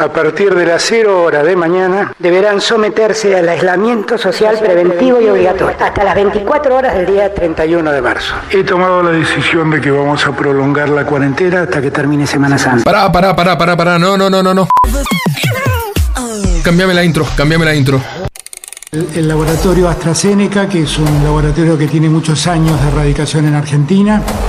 A partir de las 0 horas de mañana deberán someterse al aislamiento social preventivo y obligatorio hasta las 24 horas del día 31 de marzo. He tomado la decisión de que vamos a prolongar la cuarentena hasta que termine Semana Santa. Pará, pará, pará, pará, pará. No, no, no, no, no. Cambiame la intro, cambiame la intro. El, el laboratorio AstraZeneca, que es un laboratorio que tiene muchos años de erradicación en Argentina,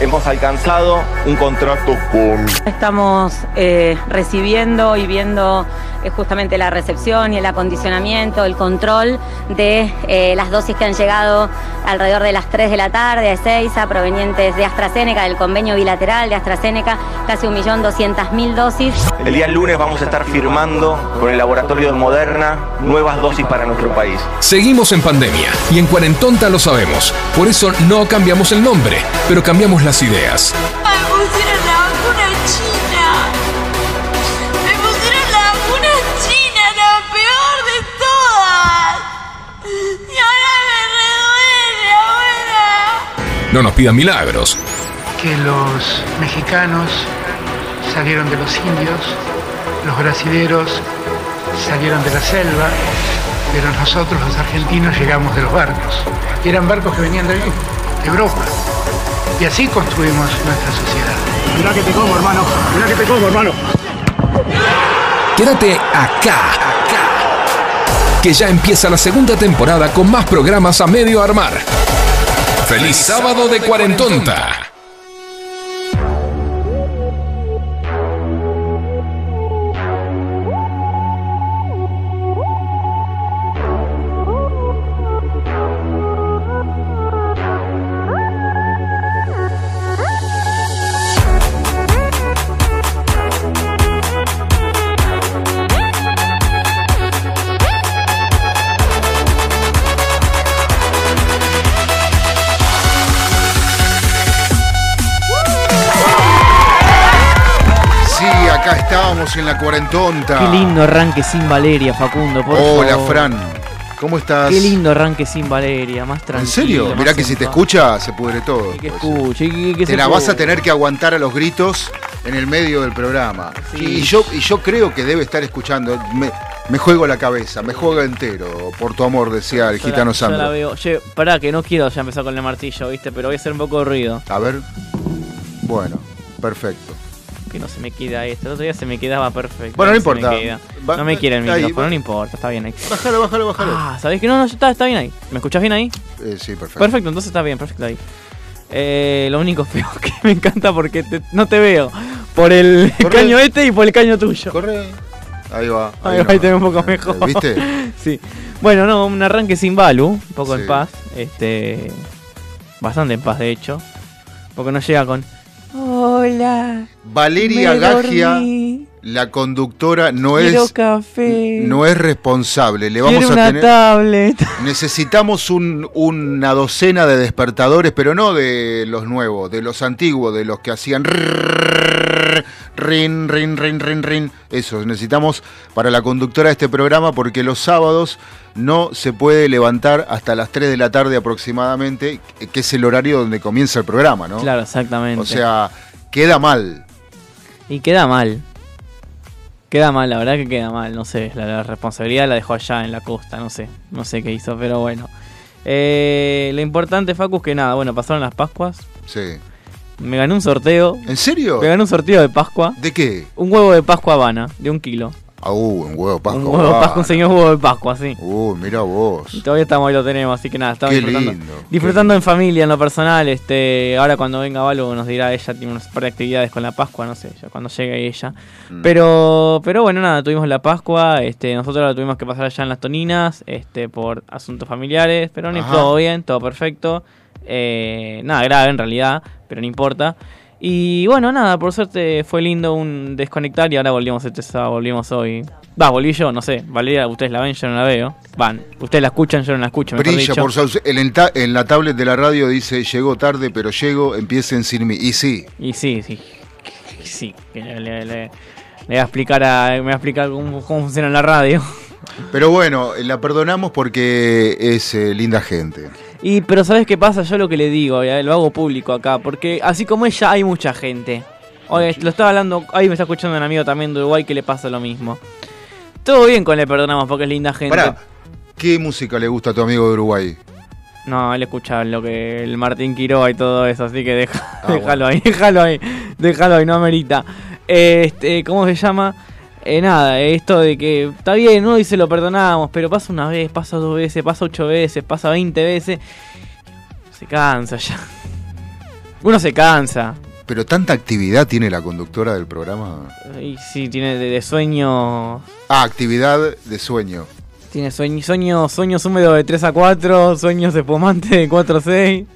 hemos alcanzado un contrato con Estamos eh, recibiendo y viendo eh, justamente la recepción y el acondicionamiento, el control de eh, las dosis que han llegado alrededor de las 3 de la tarde a Ezeiza, provenientes de AstraZeneca, del convenio bilateral de AstraZeneca, casi 1.200.000 dosis. El día lunes vamos a estar firmando con el laboratorio de Moderna nuevas dosis para nuestro país. Seguimos en pandemia y en Cuarentonta lo sabemos. Por eso no cambiamos el nombre, pero cambiamos las ideas. Me pusieron la vacuna china. Me pusieron la vacuna china, la peor de todas. Y ahora me reduele, abuela. No nos pidan milagros. Que los mexicanos salieron de los indios, los brasileros salieron de la selva, pero nosotros los argentinos llegamos de los barcos. Y eran barcos que venían de ahí, de Europa. Y así construimos nuestra sociedad. Mirá que te como, hermano. Mirá que te como, hermano. Quédate acá, acá. Que ya empieza la segunda temporada con más programas a medio armar. ¡Feliz sábado de Cuarentonta! Qué lindo arranque sin Valeria, Facundo, por Hola, favor. Fran. ¿Cómo estás? Qué lindo arranque sin Valeria, más tranquilo. ¿En serio? Mirá que si te escucha, se pudre todo. Y que escuche, y que- que Te se la vas a tener que aguantar a los gritos en el medio del programa. Sí. Y, yo, y yo creo que debe estar escuchando. Me, me juego la cabeza, me juego entero, por tu amor, decía el Yo gitano yo la Sandro. veo. Che, pará, que no quiero ya empezar con el martillo, ¿viste? Pero voy a hacer un poco de ruido. A ver. Bueno, perfecto. Que no se me queda esto. El otro día se me quedaba perfecto. Bueno, no me importa. Va- no me quiere el micrófono, va. no importa, está bien ahí. Bájalo, bájalo, bájalo. Ah, ¿sabés que no? No, está, está bien ahí. ¿Me escuchás bien ahí? Eh, sí, perfecto. Perfecto, entonces está bien, perfecto ahí. Eh, lo único feo que me encanta porque te- no te veo. Por el Corre. caño este y por el caño tuyo. Corre. Ahí va. Ahí, no. ahí te veo un poco mejor. Eh, ¿Viste? Sí. Bueno, no, un arranque sin Balu, un poco Sí. en paz. Este. Bastante en paz, de hecho. Porque no llega con. Hola. Valeria Gagia, dormí, la conductora, no quiero es, café. no es responsable. Le quiero vamos a una tener. tablet. Necesitamos un- una docena de despertadores, pero no de los nuevos, de los antiguos, de los que hacían rin, rin, rin, rin, rin. Eso, necesitamos para la conductora de este programa porque los sábados no se puede levantar hasta las 3 de la tarde aproximadamente, que es el horario donde comienza el programa, ¿no? Claro, exactamente. O sea, queda mal. Y queda mal. Queda mal, la verdad que queda mal. No sé, la, la responsabilidad la dejó allá en la costa, no sé. No sé qué hizo, pero bueno. Eh, lo importante, Facu, es que nada, bueno, pasaron las Pascuas. Sí. Me gané un sorteo. ¿En serio? Me gané un sorteo de Pascua. ¿De qué? Un huevo de Pascua Habana, de un kilo. Ah, uh, un huevo de Pascua. un huevo de Habana. Pascua, un señor huevo de Pascua, sí. Uh, mira vos. Y todavía estamos ahí lo tenemos, así que nada, estamos Qué disfrutando. lindo, qué disfrutando en familia, en lo personal. Este, ahora cuando venga Valo nos dirá ella tiene unas par de actividades con la Pascua, no sé, ya cuando llegue ella. Mm. Pero, pero bueno, nada, tuvimos la Pascua, este, nosotros la tuvimos que pasar allá en las Toninas, este, por asuntos familiares, pero no todo bien, todo perfecto. Eh, nada grave en realidad, pero no importa. Y bueno, nada, por suerte fue lindo un desconectar y ahora volvimos este sábado, volvimos hoy. Va, volví yo, no sé. Valeria, ustedes la ven, yo no la veo. Van, ustedes la escuchan, yo no la escucho. Brilla dicho. por su. El en, ta- en la tablet de la radio dice, llegó tarde, pero llego, empiecen sin mí. Y sí, Y sí, sí. Sí, que le, le- le- le voy a explicar a, me voy a explicar cómo, cómo funciona la radio. pero bueno, la perdonamos porque es eh, linda gente. Y pero ¿sabes qué pasa? Yo lo que le digo, ya, lo hago público acá, porque así como ella hay mucha gente. Oye, lo estaba hablando, ahí me está escuchando un amigo también de Uruguay que le pasa lo mismo. Todo bien con le perdonamos porque es linda gente. Pará, ¿qué música le gusta a tu amigo de Uruguay? No, él escucha lo que el Martín Quiroga y todo eso, así que deja, Ah, déjalo ahí, déjalo ahí, déjalo ahí, no amerita. Este, ¿cómo se llama? Eh, nada, esto de que está bien, uno dice lo perdonamos, pero pasa una vez, pasa dos veces, pasa ocho veces, pasa veinte veces. Se cansa ya. Uno se cansa. Pero tanta actividad tiene la conductora del programa. Y sí, tiene de, de sueño. Ah, actividad de sueño. Tiene sueño, sueños, sueños húmedos de 3 a 4, sueños espumantes de 4 a 6,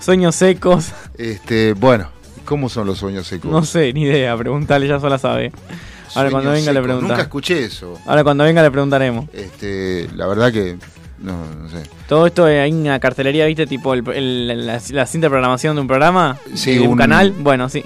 sueños secos. Este, bueno, ¿cómo son los sueños secos? No sé, ni idea, preguntale, ya sola sabe. Ahora cuando venga le secos. preguntamos. Nunca escuché eso. Ahora cuando venga le preguntaremos. Este, la verdad que no, no sé. Todo esto eh, hay una cartelería, ¿viste? Tipo el, el- la, la cinta de programación de un programa, Sí, de un, un- canal. Bueno, sí.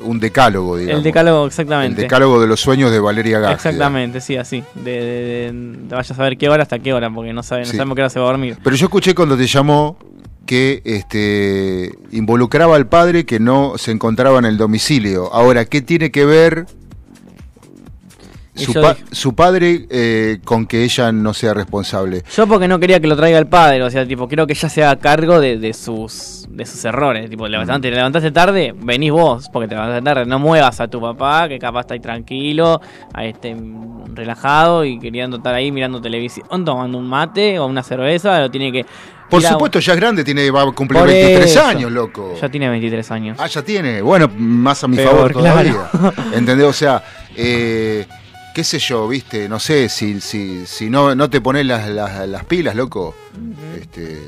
Un decálogo, digamos. El decálogo, El exactamente. decálogo de los sueños de Valeria Gájida. Exactamente, sí, así. De, de- de- vaya a saber qué hora hasta qué hora, porque no, sabe, no sabemos qué hora se va a dormir. Pero yo escuché cuando te llamó que este involucraba al padre que no se encontraba en el domicilio. Ahora, ¿qué tiene que ver su, yo pa- dije- su padre eh, con que ella no sea responsable? Yo porque no quería que lo traiga el padre, o sea, tipo, quiero que ella se haga cargo de, de sus de sus errores. Tipo, levantaste, levantaste tarde, venís vos, porque te levantaste tarde, no muevas a tu papá, que capaz está ahí tranquilo, ahí este, mm, relajado y queriendo estar ahí mirando televisión, tomando un mate o una cerveza, lo tiene que... Por supuesto, ya es grande, tiene, va a cumplir Por 23 eso. años, loco. Ya tiene 23 años. Ah, ya tiene. Bueno, más a mi Peor, favor todavía. claro. ¿Entendés? O sea, eh, qué sé yo, viste, no sé, si, si, si no, no te pones las, las, las pilas, loco. Este,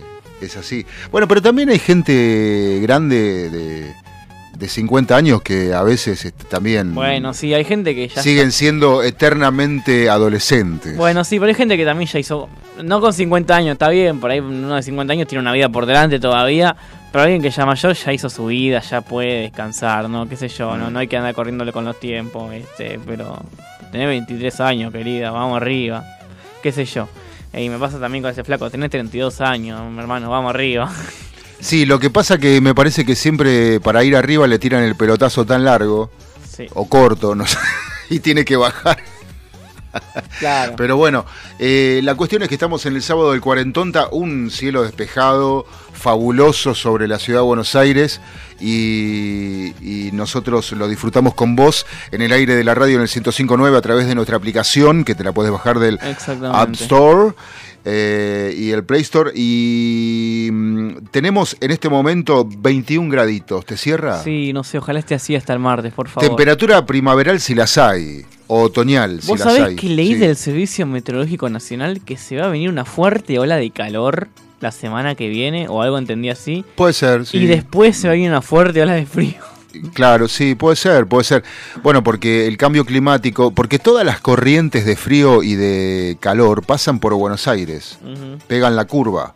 es así. Bueno, pero también hay gente grande de, de 50 años que a veces este, también Bueno, sí, hay gente que ya... siguen siendo eternamente adolescentes. Bueno, sí, pero hay gente que también ya hizo. No con 50 años, está bien, por ahí uno de 50 años tiene una vida por delante todavía. Pero alguien que ya mayor ya hizo su vida, ya puede descansar, ¿no? ¿Qué sé yo? No, no hay que andar corriéndole con los tiempos, este, pero. Tenés 23 años, querida, vamos arriba. ¿Qué sé yo? Y me pasa también con ese flaco, tenés 32 años, mi hermano, vamos arriba. Sí, lo que pasa que me parece que siempre para ir arriba le tiran el pelotazo tan largo Sí, o corto, no sé, y tiene que bajar. Claro. Pero bueno, eh, la cuestión es que estamos en el sábado del Cuarentonta, un cielo despejado, fabuloso sobre la ciudad de Buenos Aires y, y nosotros lo disfrutamos con vos en el aire de la radio en el 105.9 a través de nuestra aplicación que te la puedes bajar del. App Store. eh, y el Play Store y mm, tenemos en este momento 21 graditos, ¿te cierra? Sí, no sé, ojalá esté así hasta el martes, por favor. Temperatura primaveral si las hay, o otoñal si ¿Vos las sabés hay. que leí sí. del Servicio Meteorológico Nacional que se va a venir una fuerte ola de calor la semana que viene, o algo entendí así, Puede ser, sí. y después se va a venir una fuerte ola de frío? Claro, sí, puede ser, puede ser. Bueno, porque el cambio climático, porque todas las corrientes de frío y de calor pasan por Buenos Aires, pegan la curva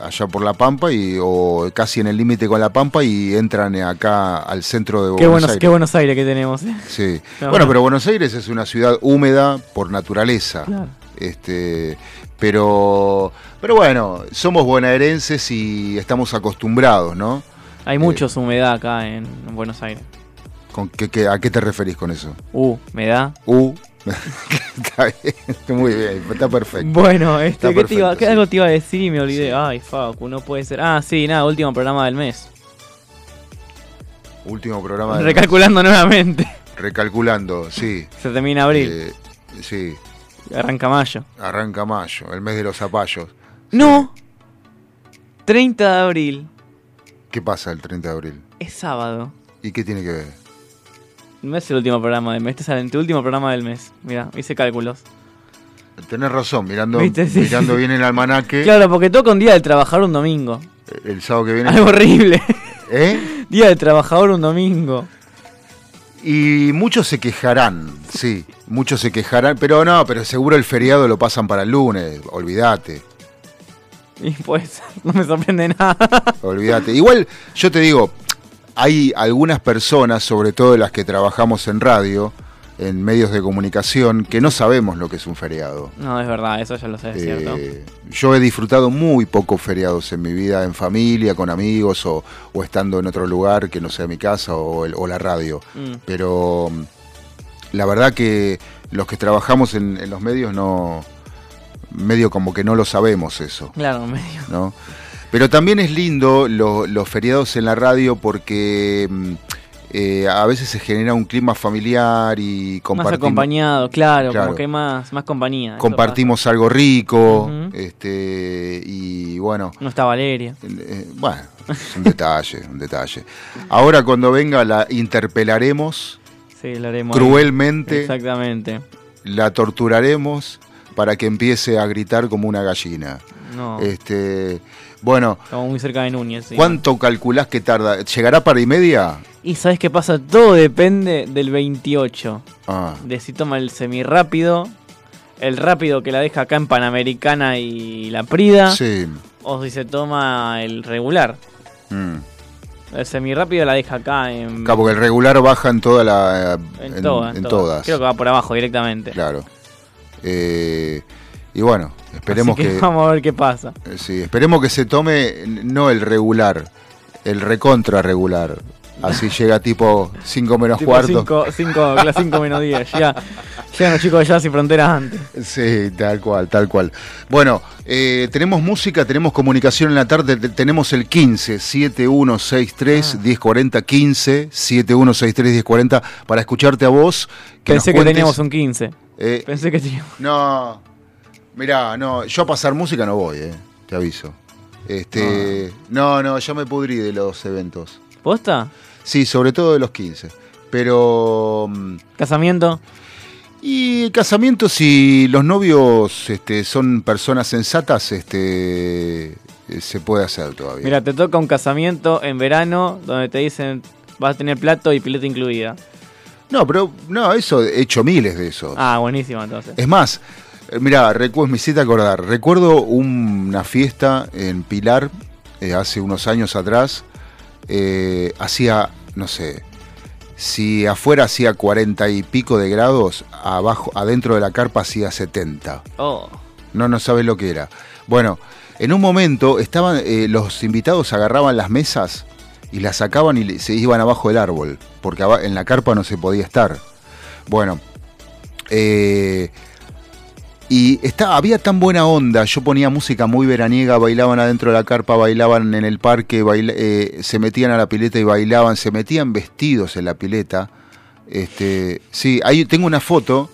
allá por la Pampa y o casi en el límite con la Pampa y entran acá al centro de Qué, Buenos buenos, Aires. qué Buenos Aires que tenemos. ¿eh? Sí. No, bueno, no. pero Buenos Aires es una ciudad húmeda por naturaleza. Claro. Este, pero pero bueno, somos bonaerenses y estamos acostumbrados, ¿no? Hay mucha humedad acá en, en Buenos Aires. ¿Con qué, qué- ¿A qué te referís con eso? Me da. Uh, está bien, muy bien, está perfecto. Bueno, este, ¿qué te iba- qué sí. algo te iba a decir y me olvidé? Ay, Facu, no puede ser. Ah, sí, nada, último programa del mes. Último programa. del Recalculando nuevamente. Recalculando, sí. Se termina abril, Eh, sí, arranca mayo. arranca mayo, el mes de los zapallos. No, 30 de abril, ¿Qué pasa el 30 de abril? es sábado. ¿Y qué tiene que ver? No es el último programa del mes, este es el anteúltimo programa del mes. Mira, hice cálculos. Tenés razón, mirando, ¿Viste? Sí, mirando sí. bien el almanaque, Claro, porque toca un día del trabajador un domingo. el sábado que viene. Algo horrible. ¿Eh? Día del trabajador un domingo. Y muchos se quejarán, sí, muchos se quejarán, pero no, pero seguro el feriado lo pasan para el lunes, olvídate, Y pues, no me sorprende nada. olvídate. Igual, yo te digo, hay algunas personas, sobre todo las que trabajamos en radio, en medios de comunicación, que no sabemos lo que es un feriado. No, es verdad, eso ya lo sé, es cierto. Eh, yo he disfrutado muy pocos feriados en mi vida, en familia, con amigos o, o estando en otro lugar que no sea mi casa o, el- o la radio. Mm. Pero mm, la verdad que los que trabajamos en, en los medios no, medio como que no lo sabemos eso, Claro, medio. ¿no? Pero también es lindo lo- los feriados en la radio porque mm, eh, a veces se genera un clima familiar y Más compartimos, acompañado, claro, Claro. como que hay más, más compañía. compartimos algo rico, este y bueno. No está Valeria. eh, bueno, es un detalle, un detalle. Ahora cuando venga la interpelaremos Sí, lo haremos. cruelmente, Exactamente. la torturaremos para que empiece a gritar como una gallina. No, Este, bueno, estamos muy cerca de Núñez. sí. ¿cuánto calculás que tarda? ¿Llegará para y media? Y sabes qué pasa, todo depende del 28. Ah, De si toma el semirápido, el rápido que la deja acá en Panamericana y la Prida, sí. o si se toma el regular. mm. El semirápido la deja acá en, Claro, porque el regular baja en toda la en, todas, en todas. todas. Creo que va por abajo directamente. Claro. Eh, y bueno, esperemos Así que, que, vamos a ver qué pasa. eh, sí, esperemos que se tome no el regular, el recontra regular. Así llega tipo 5 menos Tipo cuarto. cinco- cinco- las 5 menos 10. Ya, llegan los chicos de Jazz y Fronteras antes. Sí, tal cual, tal cual. Bueno, eh, tenemos música, tenemos comunicación en la tarde, te- tenemos el 15 7163 1040 15 7163 1040 para escucharte a vos. Que Pensé que teníamos un 15. eh, Pensé que teníamos. No, mirá, no, yo a pasar música no voy, eh, te aviso. Este, no, no, ya me pudrí de los eventos. ¿Posta? Sí, sobre todo de los 15. Pero mm, ¿Casamiento? y el casamiento si los novios este, son personas sensatas, este eh, se puede hacer todavía. Mira, te toca un casamiento en verano donde te dicen vas a tener plato y pileta incluida. No, pero no, eso he hecho miles de esos. Ah, buenísimo entonces. Es más, mirá, recu- me hiciste acordar. Recuerdo una fiesta en Pilar eh, hace unos años atrás. eh, hacía, no sé, si afuera hacía cuarenta y pico de grados, abajo, adentro de la carpa hacía 70. Oh, No, no sabes lo que era. Bueno, en un momento estaban, eh, los invitados agarraban las mesas y las sacaban y se iban abajo del árbol, porque en la carpa no se podía estar. Bueno, eh, y estaba, había tan buena onda, yo ponía música muy veraniega, bailaban adentro de la carpa, bailaban en el parque, baila- eh, se metían a la pileta y bailaban, se metían vestidos en la pileta. Este, sí, ahí tengo una foto,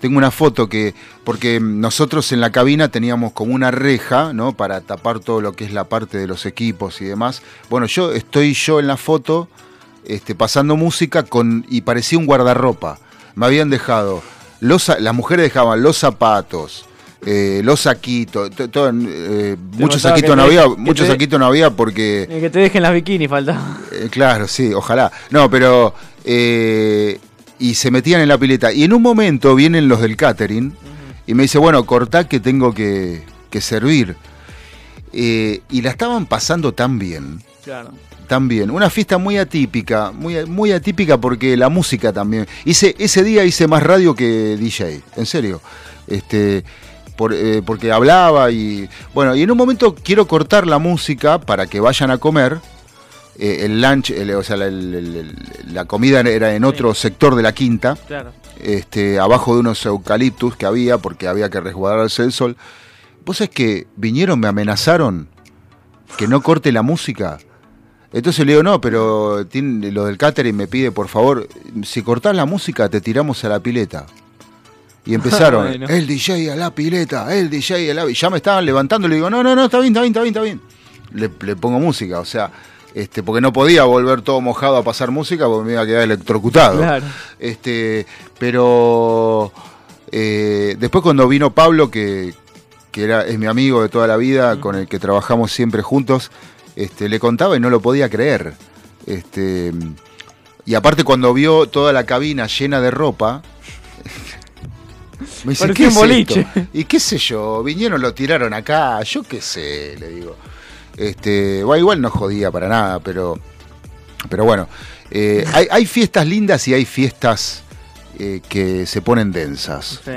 tengo una foto que, porque nosotros en la cabina teníamos como una reja, ¿no? Para tapar todo lo que es la parte de los equipos y demás. Bueno, yo estoy yo en la foto, este, pasando música con, y parecía un guardarropa. Me habían dejado, los, las mujeres dejaban los zapatos, eh, los saquitos, todo, eh, muchos saquitos no había, muchos saquitos no había porque y que te dejen las bikinis falta. eh, claro, sí, ojalá. No, pero. eh, y se metían en la pileta. Y en un momento vienen los del catering y me dice, bueno, cortá que tengo que, que servir. Eh, y la estaban pasando tan bien, Claro. Tan bien. Una fiesta muy atípica, muy, muy atípica porque la música también. Hice, ese día hice más radio que DJ, en serio. Este. por- eh, porque hablaba y. Bueno, y en un momento quiero cortar la música para que vayan a comer eh, el lunch, el- o sea, la, el- el- el- la comida era en otro sector de la quinta, Claro. este, abajo de unos eucaliptus que había, porque había que resguardarse del sol. Vos sabés que vinieron, me amenazaron que no corte la música. Entonces le digo, no, pero tiene, lo del catering me pide, por favor, si cortás la música te tiramos a la pileta. Y empezaron, Bueno. el DJ a la pileta, el DJ a la... Y ya me estaban levantando, le digo, no, no, no, está bien, está bien, está bien, está bien. Le, le pongo música, o sea, este, porque no podía volver todo mojado a pasar música porque me iba a quedar electrocutado. Claro. Este, pero eh, después cuando vino Pablo, que, que era, es mi amigo de toda la vida, con el que trabajamos siempre juntos, este, le contaba y no lo podía creer. Este, y aparte cuando vio toda la cabina llena de ropa, me dice, ¿qué es boliche. esto? Y qué sé yo, vinieron, lo tiraron acá, yo qué sé, le digo. Este, bueno, igual no jodía para nada, pero, pero bueno, eh, hay, hay fiestas lindas y hay fiestas eh, que se ponen densas. Sí.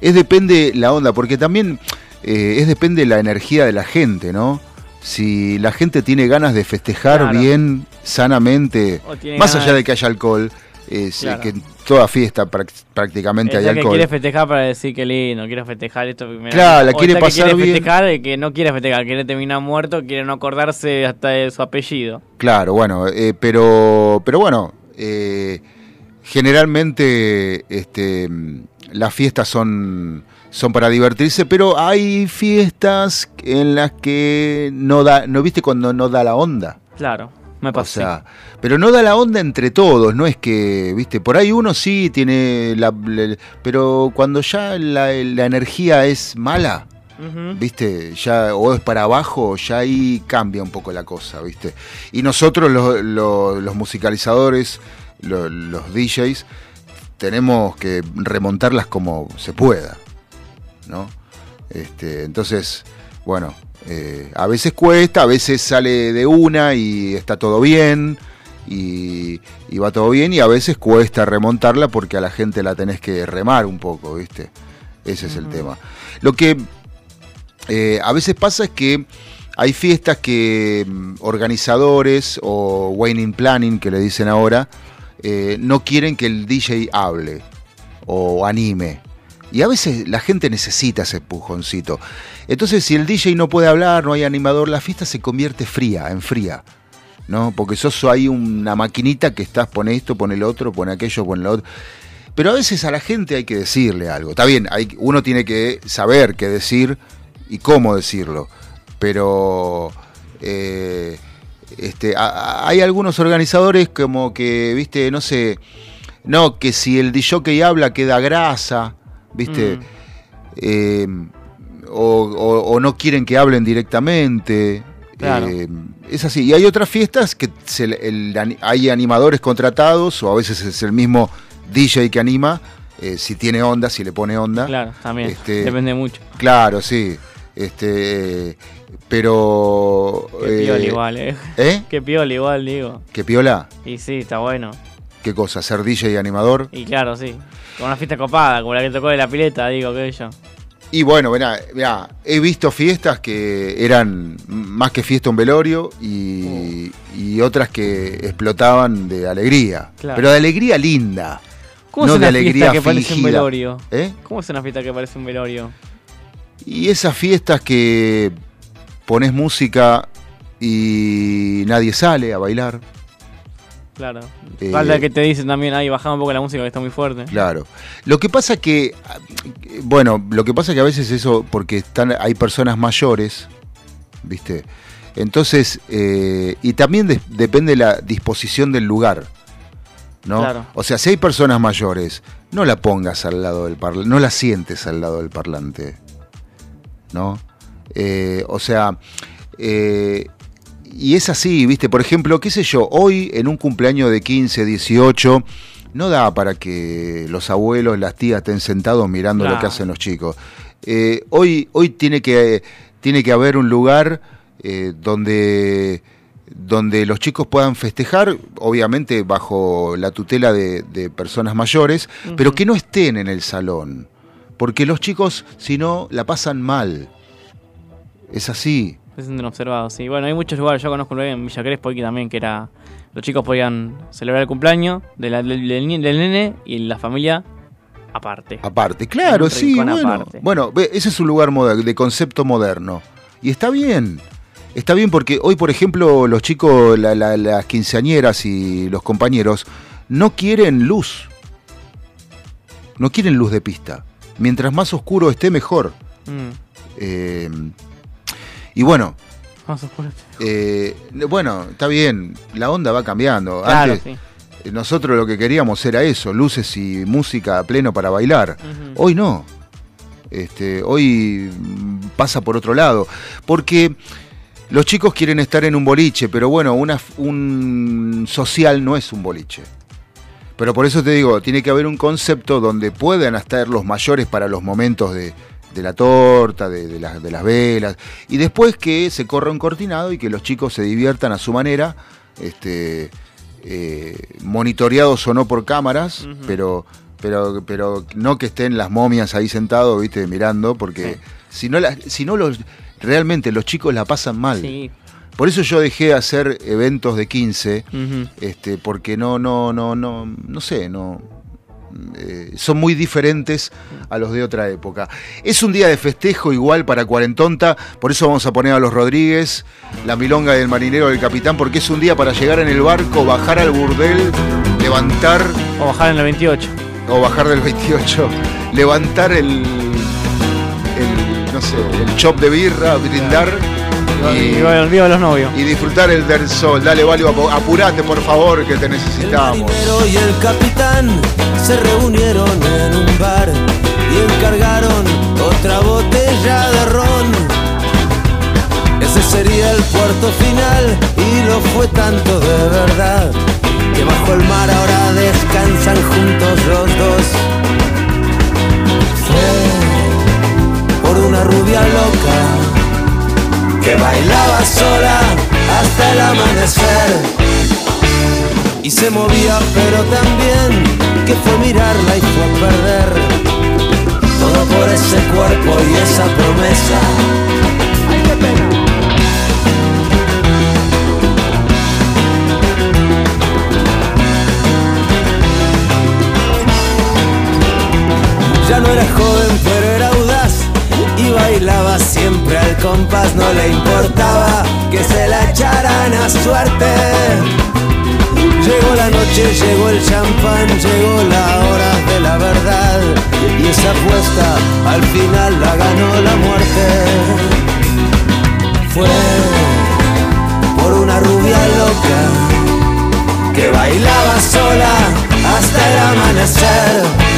Es depende la onda, porque también eh, es depende la energía de la gente, ¿no? Si la gente tiene ganas de festejar Claro. bien, sanamente, más allá de- que haya alcohol, es, Claro. que en toda fiesta prácticamente Está hay que alcohol. quiere festejar para decir que lindo, quiero festejar esto primero. Claro, la quiere está que pasar quiere bien. festejar y que no quiere festejar, quiere terminar muerto, quiere no acordarse hasta de su apellido. Claro, bueno, eh, pero, pero bueno, eh, generalmente este, mm, las fiestas son, son para divertirse, pero hay fiestas en las que no da, ¿no viste cuando no da la onda? Claro, me O pasó. sea, pero no da la onda entre todos, no es que, viste, por ahí uno sí tiene la, la- pero cuando ya la, la energía es mala, viste, ya o es para abajo, ya ahí cambia un poco la cosa, viste. Y nosotros los, los- los musicalizadores, lo- los, DJs, tenemos que remontarlas como se pueda, ¿no? Este, entonces, bueno, eh, a veces cuesta, a veces sale de una y está todo bien. Y, y va todo bien y a veces cuesta remontarla porque a la gente la tenés que remar un poco, ¿viste? Ese es el tema. Lo que eh, a veces pasa es que hay fiestas que mm, organizadores o Wayne Planning, que le dicen ahora, eh, no quieren que el DJ hable o anime. Y a veces la gente necesita ese empujoncito. Entonces, si el DJ no puede hablar, no hay animador, la fiesta se convierte fría, en fría. ¿No? Porque sos ahí una maquinita que estás, pone esto, pone el otro, pone aquello, pone lo otro. Pero a veces a la gente hay que decirle algo. Está bien, hay, uno tiene que saber qué decir y cómo decirlo. Pero eh, este, hay algunos organizadores como que, viste, no sé, no, que si el DJ habla queda grasa, viste, Mm. Eh, o, o- o no quieren que hablen directamente. Claro. Eh, es así. Y hay otras fiestas que se el- hay animadores contratados o a veces es el mismo DJ que anima, eh, si tiene onda, si le pone onda. Claro, también. Este, Depende mucho. Claro, sí. Este, pero. Qué eh, piola igual, eh. ¿Eh? Qué piola igual, digo. ¿Qué piola? Y sí, está bueno. ¿Qué cosa? ¿Ser DJ y animador? Y claro, sí. Con una fiesta copada, como la que tocó de la pileta, digo, qué yo. Y bueno, mirá, mirá, he visto fiestas que eran más que fiesta un velorio y, y otras que explotaban de alegría. Claro. Pero de alegría linda. ¿Cómo no es de una alegría fiesta que parece un velorio? ¿Eh? ¿Cómo es una fiesta que parece un velorio? Y esas fiestas que pones música y nadie sale a bailar. Claro. Eh, Falta que te dicen también, ahí bajaba un poco la música que está muy fuerte. Claro. Lo que pasa que, bueno, lo que pasa que a veces eso, porque están, hay personas mayores, ¿viste? Entonces, eh, y también de- depende la disposición del lugar, ¿no? Claro. O sea, si hay personas mayores, no la pongas al lado del parlante, no la sientes al lado del parlante, ¿no? Eh, o sea, eh, y es así, ¿viste? Por ejemplo, qué sé yo, hoy en un cumpleaños de 15, 18, no da para que los abuelos, las tías estén sentados mirando lo que hacen los chicos. Eh, hoy, hoy tiene que, tiene que haber un lugar eh, donde, donde los chicos puedan festejar, obviamente bajo la tutela de, de personas mayores, pero que no estén en el salón. Porque los chicos, si no, la pasan mal. Es así. Se sienten observados, sí. Bueno, hay muchos lugares. Yo conozco un lugar en Villa Crespo aquí también que era. Los chicos podían celebrar el cumpleaños de la- del, del ni- del nene y la familia aparte. Aparte, claro, un sí, rincón bueno. aparte. Bueno, ve, ese es un lugar moder- de concepto moderno. Y está bien. Está bien porque hoy, por ejemplo, los chicos, la- la- las quinceañeras y los compañeros no quieren luz. No quieren luz de pista. Mientras más oscuro esté, mejor. Mm. Eh, y bueno, Vamos a poner- eh, bueno, está bien. La onda va cambiando. Claro, Antes, sí. eh, nosotros lo que queríamos era eso, luces y música a pleno para bailar. Hoy no. Este, hoy pasa por otro lado. Porque los chicos quieren estar en un boliche, pero bueno, una, un social no es un boliche. Pero por eso te digo, tiene que haber un concepto donde puedan estar los mayores para los momentos de, de la torta, de, de las- de las velas, y después que se corra un cortinado y que los chicos se diviertan a su manera, este, eh, monitoreados o no por cámaras, pero, pero, pero no que estén las momias ahí sentados, viste, mirando, porque si no, la- si no los, realmente los chicos la pasan mal. Sí. Por eso yo dejé hacer eventos de 15, Ujú. este, porque no, no, no, no, no sé, no. Eh, son muy diferentes a los de otra época. Es un día de festejo igual para Cuarentonta, por eso vamos a poner a los Rodríguez, la milonga del marinero del capitán, porque es un día para llegar en el barco, bajar al burdel, levantar O bajar en el 28. o bajar del 28, levantar el, el no sé, el chop de birra, brindar y, Viva, viva los novios. y disfrutar el del sol. Dale, Valio, apu- apurate por favor, que te necesitamos. marinero y el capitán se reunieron en un bar y encargaron otra botella de ron. Ese sería el puerto final y lo fue tanto de verdad que bajo el mar ahora descansan juntos los dos. Fue por una rubia loca que bailaba sola hasta el amanecer. Y se movía pero también que fue mirarla y fue a perder. Todo por ese cuerpo y esa promesa. Ay qué pena. Ya no era joven pero bailaba siempre al compás no le importaba que se la echaran a suerte Llegó la noche, llegó el champán, llegó la hora de la verdad y esa apuesta al final la ganó la muerte. Fue por una rubia loca que bailaba sola hasta el amanecer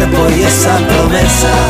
Cuerpo y esa promesa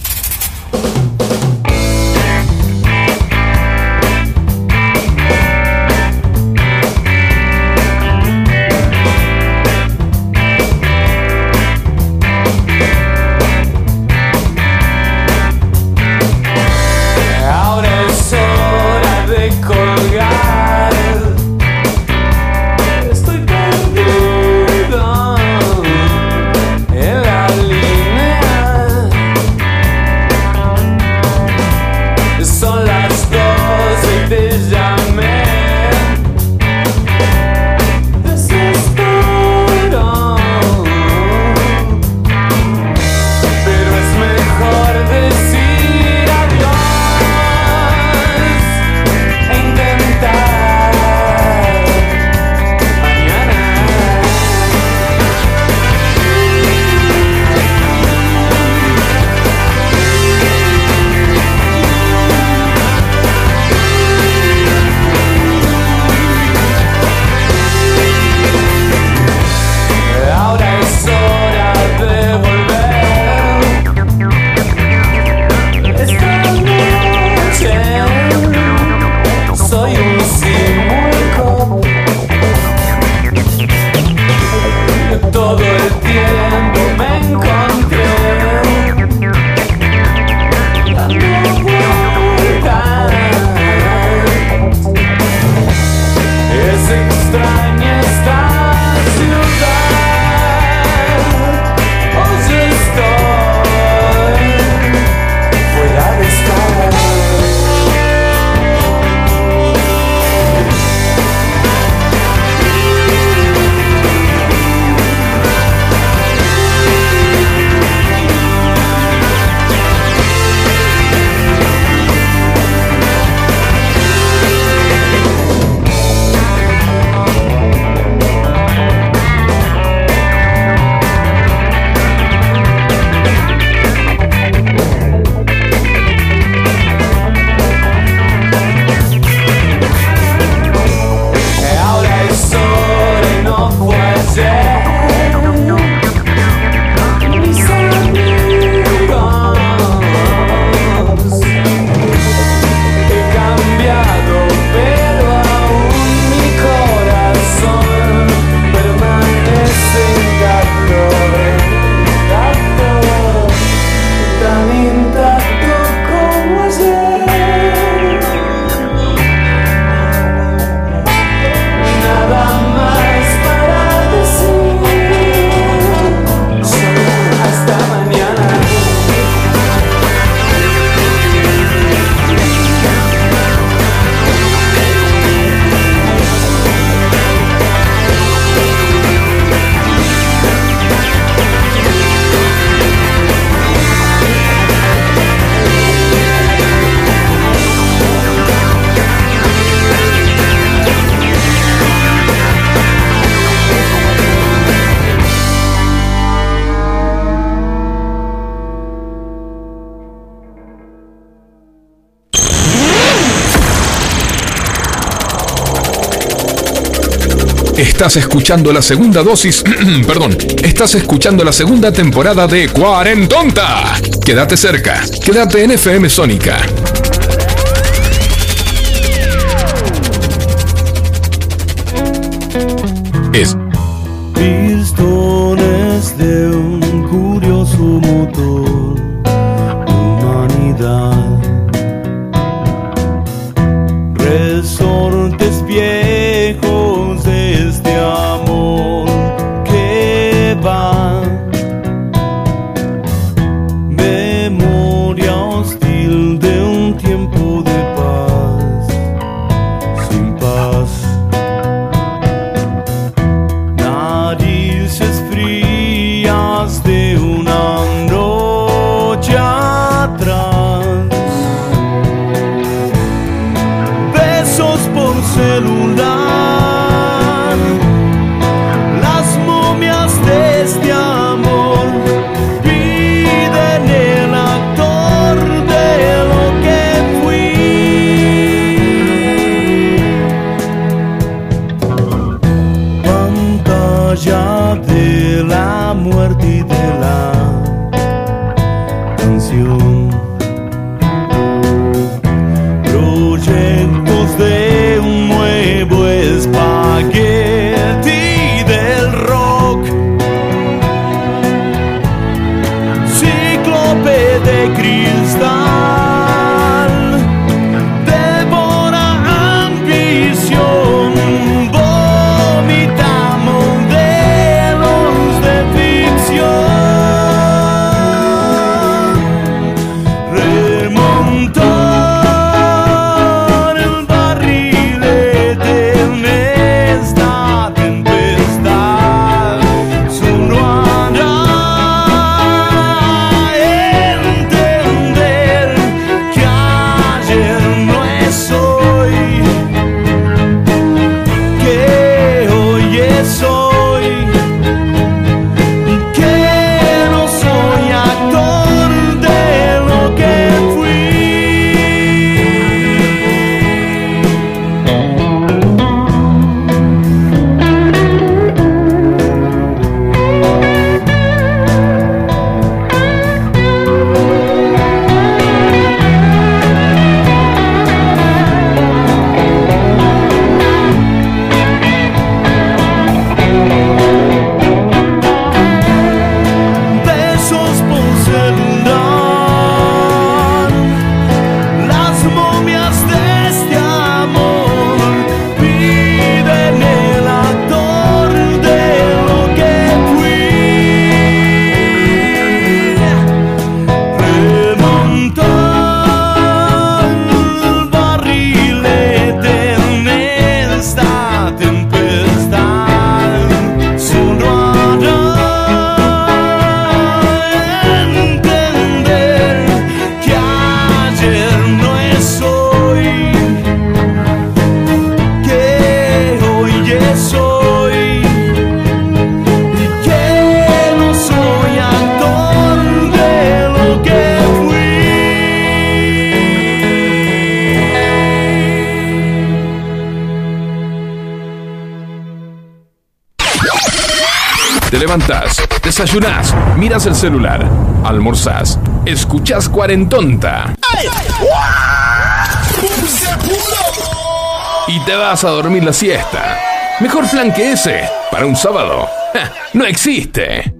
Estás escuchando la segunda dosis, perdón, estás escuchando la segunda temporada de Cuarentonta. Quédate cerca, quédate en FM Sónica. Es Pistones de un curioso motor humanidad. Levantás, desayunás, miras el celular, almorzás, escuchás Cuarentonta y te vas a dormir la siesta. Mejor plan que ese para un sábado. No existe.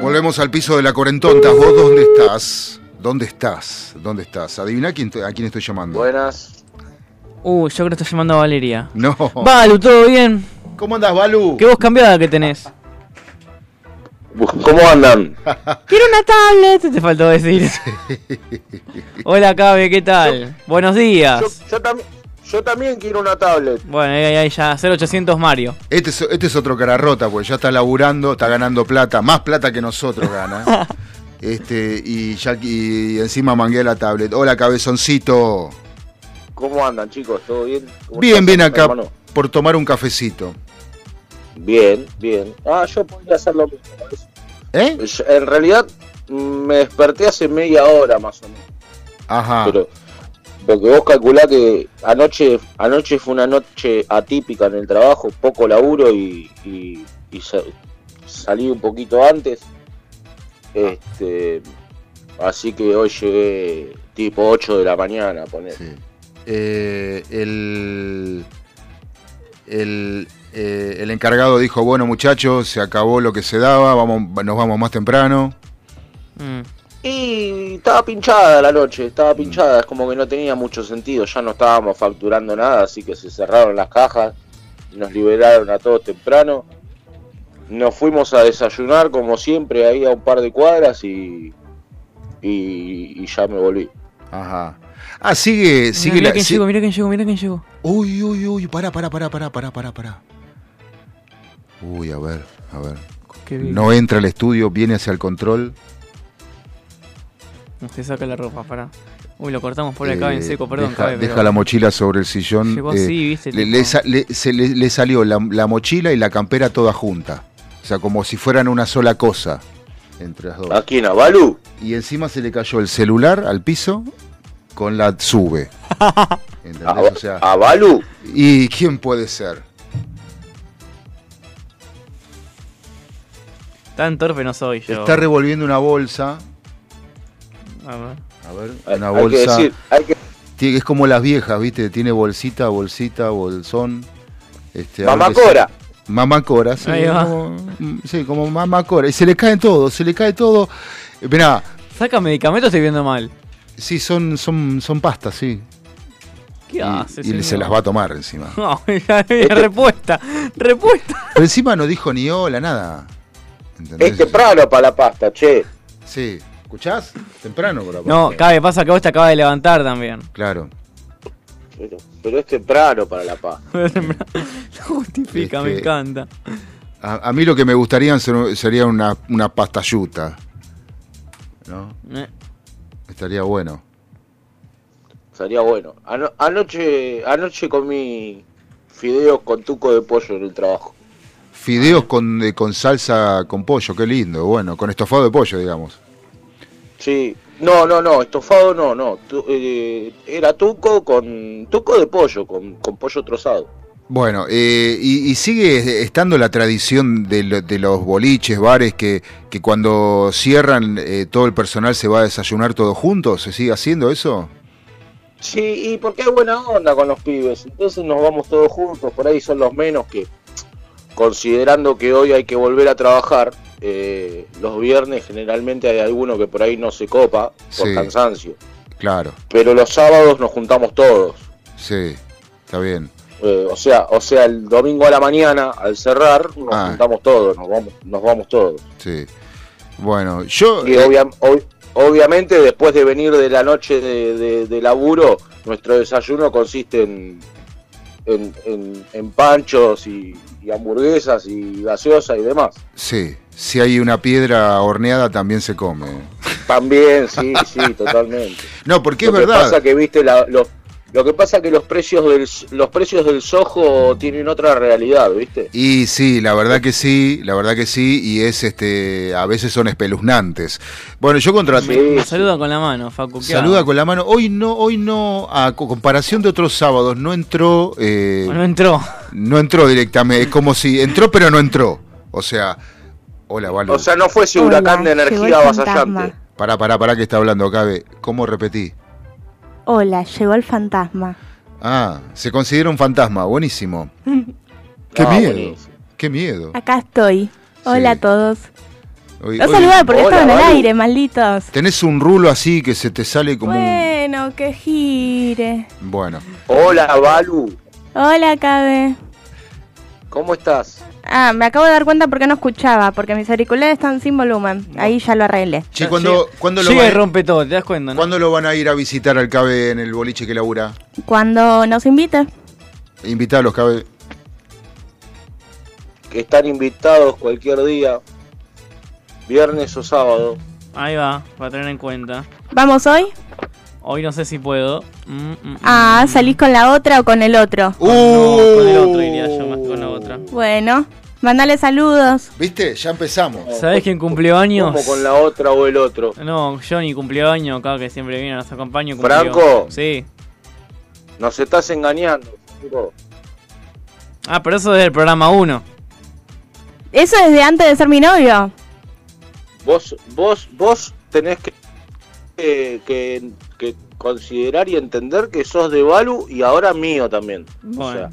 Volvemos al piso de la Cuarentonta. ¿Vos dónde estás? ¿Dónde estás? ¿Dónde estás? Adivina quién, a quién estoy llamando. Buenas. Uh, yo creo que está llamando a Valeria. No. Balu, ¿todo bien? ¿Cómo andas, Balu? ¿Qué voz cambiada que tenés? ¿Cómo andan? Quiero una tablet, te faltó decir. Hola, Cabe, ¿qué tal? Buenos días. Yo, yo tam- yo también quiero una tablet. Bueno, ahí, ahí ya, 0800 Mario. Este es, este es otro cara rota, porque ya está laburando, está ganando plata, más plata que nosotros gana. este, y ya y encima mangué la tablet. Hola, cabezoncito. ¿Cómo andan, chicos? ¿Todo bien? ¿Cómo Bien, bien acá hermano? por tomar un cafecito. Bien, bien. Ah, yo podría hacer lo mismo. ¿Eh? En realidad me desperté hace media hora más o menos. Ajá. Pero porque vos calculás que anoche anoche fue una noche atípica en el trabajo, poco laburo y, y- y sa- salí un poquito antes. Este, así que hoy llegué tipo 8 de la mañana, poner. Eh, el, el, eh, el encargado dijo, bueno muchachos, se acabó lo que se daba, vamos, nos vamos más temprano. Mm. Y estaba pinchada la noche, estaba pinchada, es como que no tenía mucho sentido, ya no estábamos facturando nada, así que se cerraron las cajas, nos liberaron a todos temprano, nos fuimos a desayunar como siempre ahí a un par de cuadras y, y, y ya me volví. Ajá. Ah, sigue, sigue Mira la- quién si- llegó, mira quién llegó, mira quién llegó. Uy, uy, uy, pará, pará, pará, pará, pará, pará, pará, Uy, a ver, a ver. No entra al estudio, viene hacia el control. Se saca la ropa, pará. Uy, lo cortamos por acá Eh, en seco, perdón, deja, Cabe, deja pero- la mochila sobre el sillón. eh, Llegó así, viste, Le, tipo- le sa- le- se le, le salió la, la mochila y la campera toda junta. O sea, como si fueran una sola cosa entre las dos. ¿A quién? ¿A Balu? Y encima se le cayó el celular al piso con la sube. ¿Entendés? ¿A, O sea, a Balu? ¿Y quién puede ser? Tan torpe no soy yo. Está revolviendo una bolsa. A ver. A ver, Hay- una hay que bolsa. decir, hay que- Tiene- es como las viejas, ¿viste? Tiene bolsita, bolsita, bolsón. Este, Mamacora. Mamacora, sí. Ahí va. Como, mm, sí, como mamacora. Y se le cae todo, se le cae todo. Eh, Mirá, Saca medicamentos, estoy viendo mal. sí, son, son, son pastas, sí. ¿Qué Y, hace, y se las va a tomar encima. No, ya había respuesta. Respuesta. Pero encima no dijo ni hola, nada. Es temprano para la pasta, che. Sí. ¿Escuchás? Temprano por la No, pasta. cabe, pasa que vos te acabas de levantar también. Claro. Pero, pero es temprano para la pasta. Lo justifica, me Este- encanta. A, a mí lo que me gustaría ser- sería una, una pastayuta. ¿No? Eh, Estaría bueno. Sería bueno. Ano- anoche, anoche comí fideos con tuco de pollo en el trabajo. Fideos con, con salsa con pollo, qué lindo. Bueno, con estofado de pollo, digamos. Sí. No, no, no, estofado no, no. Tu- eh, era tuco con tuco de pollo, con, con pollo trozado. Bueno, eh, y, y sigue estando la tradición de, lo- de los boliches, bares, que, que cuando cierran eh, todo el personal se va a desayunar todos juntos. ¿Se sigue haciendo eso? Sí, y porque hay buena onda con los pibes. Entonces nos vamos todos juntos, por ahí son los menos que, considerando que hoy hay que volver a trabajar, eh, los viernes generalmente hay alguno que por ahí no se copa por Sí. cansancio. Claro, Pero los sábados nos juntamos todos. sí, está bien. Eh, o sea, o sea, el domingo a la mañana, al cerrar, nos Ah. juntamos todos, nos vamos, nos vamos todos. Sí. Bueno, yo... Y eh, obvia- ob- obviamente después de venir de la noche de, de- de laburo, nuestro desayuno consiste en, en, en- en panchos y, y hamburguesas y gaseosa y demás. sí, si hay una piedra horneada también se come. También, sí, sí, totalmente. No, porque lo es que verdad. pasa que viste la- lo, lo que pasa que los precios del los precios del sojo tienen otra realidad, ¿viste? Y sí, la verdad que sí, la verdad que sí, y es este, a veces son espeluznantes. Bueno, yo contraté. Me saluda con la mano, Facu. ¿qué Saluda hago? con la mano. Hoy no, hoy no, a co- comparación de otros sábados, no entró. eh, No entró. No entró directamente, es como si entró pero no entró. O sea, hola, vale. O sea, no fue ese huracán de energía avasallante. Pará, pará, pará que está hablando, Cabe. ¿Cómo repetí? Hola, llegó el fantasma. Ah, se considera un fantasma, buenísimo. Qué Ah, miedo, buenísimo. qué miedo. Acá estoy. Hola a todos. Hoy- No saludaba porque Hola, estaban al Balu. aire, malditos. Tenés un rulo así que se te sale como un... Bueno, que gire. Bueno, Hola, Balu, Hola, Cabe. ¿cómo estás? Ah, me acabo de dar cuenta porque no escuchaba, porque mis auriculares están sin volumen. Ahí ya lo arreglé. che, ¿cuándo, ¿cuándo lo Llega y van, rompe todo, ¿te das cuenta? no? ¿cuándo lo van a ir a visitar al Cabe en el boliche que labura? Cuando nos invite. Invitarlos, Cabe. Que están invitados cualquier día, viernes o sábado. Ahí va, para tener en cuenta. ¿Vamos hoy? Hoy no sé si puedo. Mm, mm, mm. Ah, ¿salís con la otra o con el otro? No, con el otro iría yo otra. Bueno, Mandale saludos. ¿Viste? Ya empezamos. ¿Sabés quién cumplió años? Como con la otra o el otro. No, Johnny cumplió años, acá que siempre viene, nos acompaña. cumplió- Franco. Sí. Nos estás engañando. Franco. Ah, pero eso es del programa 1. Eso desde antes de ser mi novio. Vos, vos, vos tenés que, que, que- que considerar y entender que sos de Balu y ahora mío también. O sea,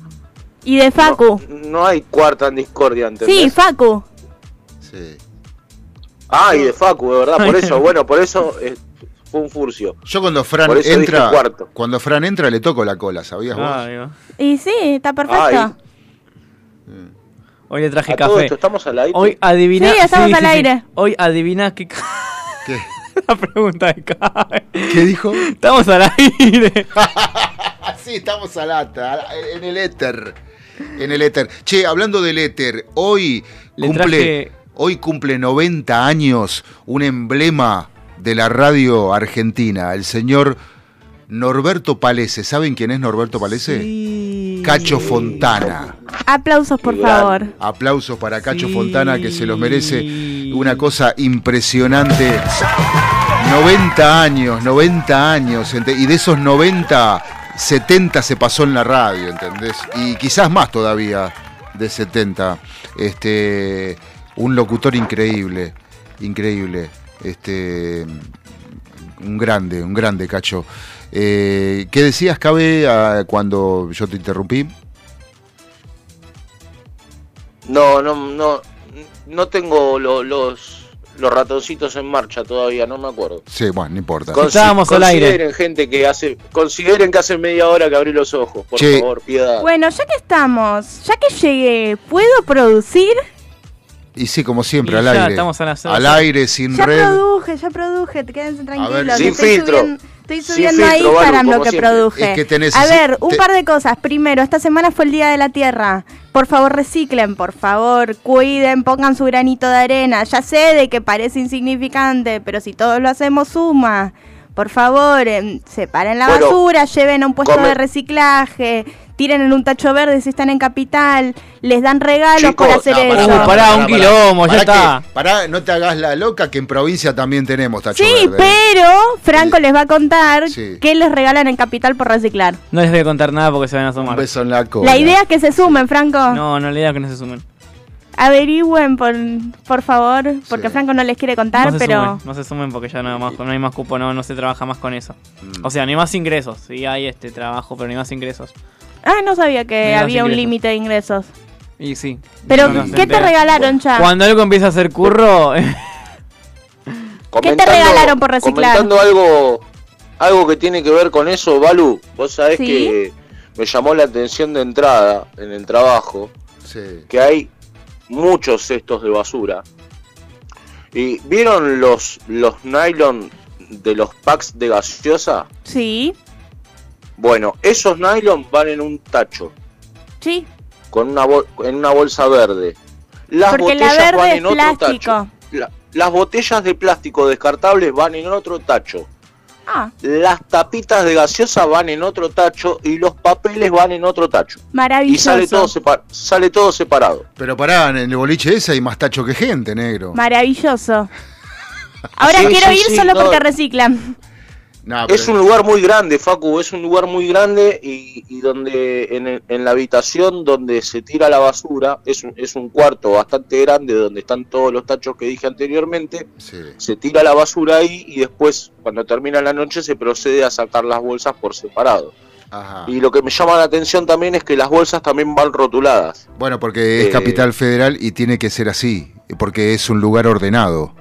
Y de Facu. no hay cuarta en discordia, ¿entendés? Sí, Facu. Sí. Ah, y de Facu, de verdad, por eso, bueno, por eso eh, fue un furcio. Yo cuando Fran entra, cuarto. cuando Fran entra le toco la cola, ¿sabías vos? Ah, digo. Y sí, está perfecto. Ay. Hoy le traje A todo café. esto, ¿estamos al aire? Hoy adivina. Sí, estamos al aire. Hoy adivina qué. ¿Qué? La pregunta de cabe. ¿Qué dijo? Estamos al aire. sí, estamos al ata, en el éter. En el éter. Che, hablando del éter, hoy Le cumple, traje- hoy cumple 90 años un emblema de la radio argentina, el señor Norberto Palese. ¿Saben quién es Norberto Palese? Cacho Fontana. Aplausos, por favor. Aplausos para Cacho Fontana que se los merece. Una cosa impresionante. 90 años, 90 años. Y de esos 90, 70 se pasó en la radio, ¿entendés? Y quizás más todavía de 70. Este, un locutor increíble, increíble. Este, un grande, un grande, Cacho. Eh, ¿Qué decías, Cabe, cuando yo te interrumpí? No, no, no, no tengo lo- los, los ratoncitos en marcha todavía, no me acuerdo. Sí, bueno, no importa. Consi- Estábamos al aire. Consideren, gente, que hace, consideren que hace media hora que abrí los ojos, por favor, piedad. Bueno, ya que estamos, ya que llegué, ¿puedo producir? Y sí, como siempre, Y al ya, aire. estamos a las al aire, sin Ya red. produje, ya produje, quédense tranquilos. ver, sin filtro. Subiendo, estoy subiendo Instagram como lo que siempre. produje. Es que te a ver, un te- par de cosas. Primero, esta semana fue el Día de la Tierra. Por favor, reciclen, por favor, cuiden, pongan su granito de arena. Ya sé de que parece insignificante, pero si todos lo hacemos, suma. Por favor, em, separen la Bueno, basura, lleven a un puesto come- de reciclaje, tiren en un tacho verde si están en capital, les dan regalos Chicos, por hacer No, eso. Pará, un quilombo, ya está. que- pará, no te hagas la loca que en provincia también tenemos tacho Sí, verde. pero Franco les va a contar Sí. qué les regalan en Capital por reciclar. No les voy a contar nada porque se van a Un sumar. beso en la cola. La idea es que se sumen, Franco. No, no le diga que no se sumen. Averigüen, por, por favor, porque Sí. Franco no les quiere contar, No pero... sumen, no se sumen porque ya no, hay más- no hay más cupo, no, no se trabaja más con eso. Mm. O sea, no hay más ingresos. Sí hay este trabajo, pero no hay más ingresos. Ah, no sabía que había un ingresos. límite de ingresos. Y sí. Pero, No, ¿qué te entera. regalaron ya? Cuando algo empieza a hacer curro, ¿Qué te regalaron por reciclar? Comentando algo, algo que tiene que ver con eso, Balu, vos sabés Sí. que me llamó la atención de entrada en el trabajo Sí. que hay muchos cestos de basura. ¿Y vieron los, los nylon de los packs de gaseosa? Sí, Bueno, esos nylon van en un tacho, sí, con una en una bolsa verde. Las porque la botellas verde van en otro plástico. tacho. La- las botellas de plástico descartables van en otro tacho. Ah, Las tapitas de gaseosa van en otro tacho y los papeles van en otro tacho. Y maravilloso. sale todo, separ- sale todo separado. Pero pará, en el boliche ese hay más tacho que gente, negro. Maravilloso. Ahora Sí, quiero sí, ir sí, solo no. porque reciclan. Es un lugar muy grande, Facu, es un lugar muy grande y, y donde en, el- en la habitación donde se tira la basura, es un, es un cuarto bastante grande donde están todos los tachos que dije anteriormente, Sí. se tira la basura ahí y después cuando termina la noche se procede a sacar las bolsas por separado. Ajá. Y lo que me llama la atención también es que las bolsas también van rotuladas. Bueno, porque es Eh, capital federal y tiene que ser así, porque es un lugar ordenado.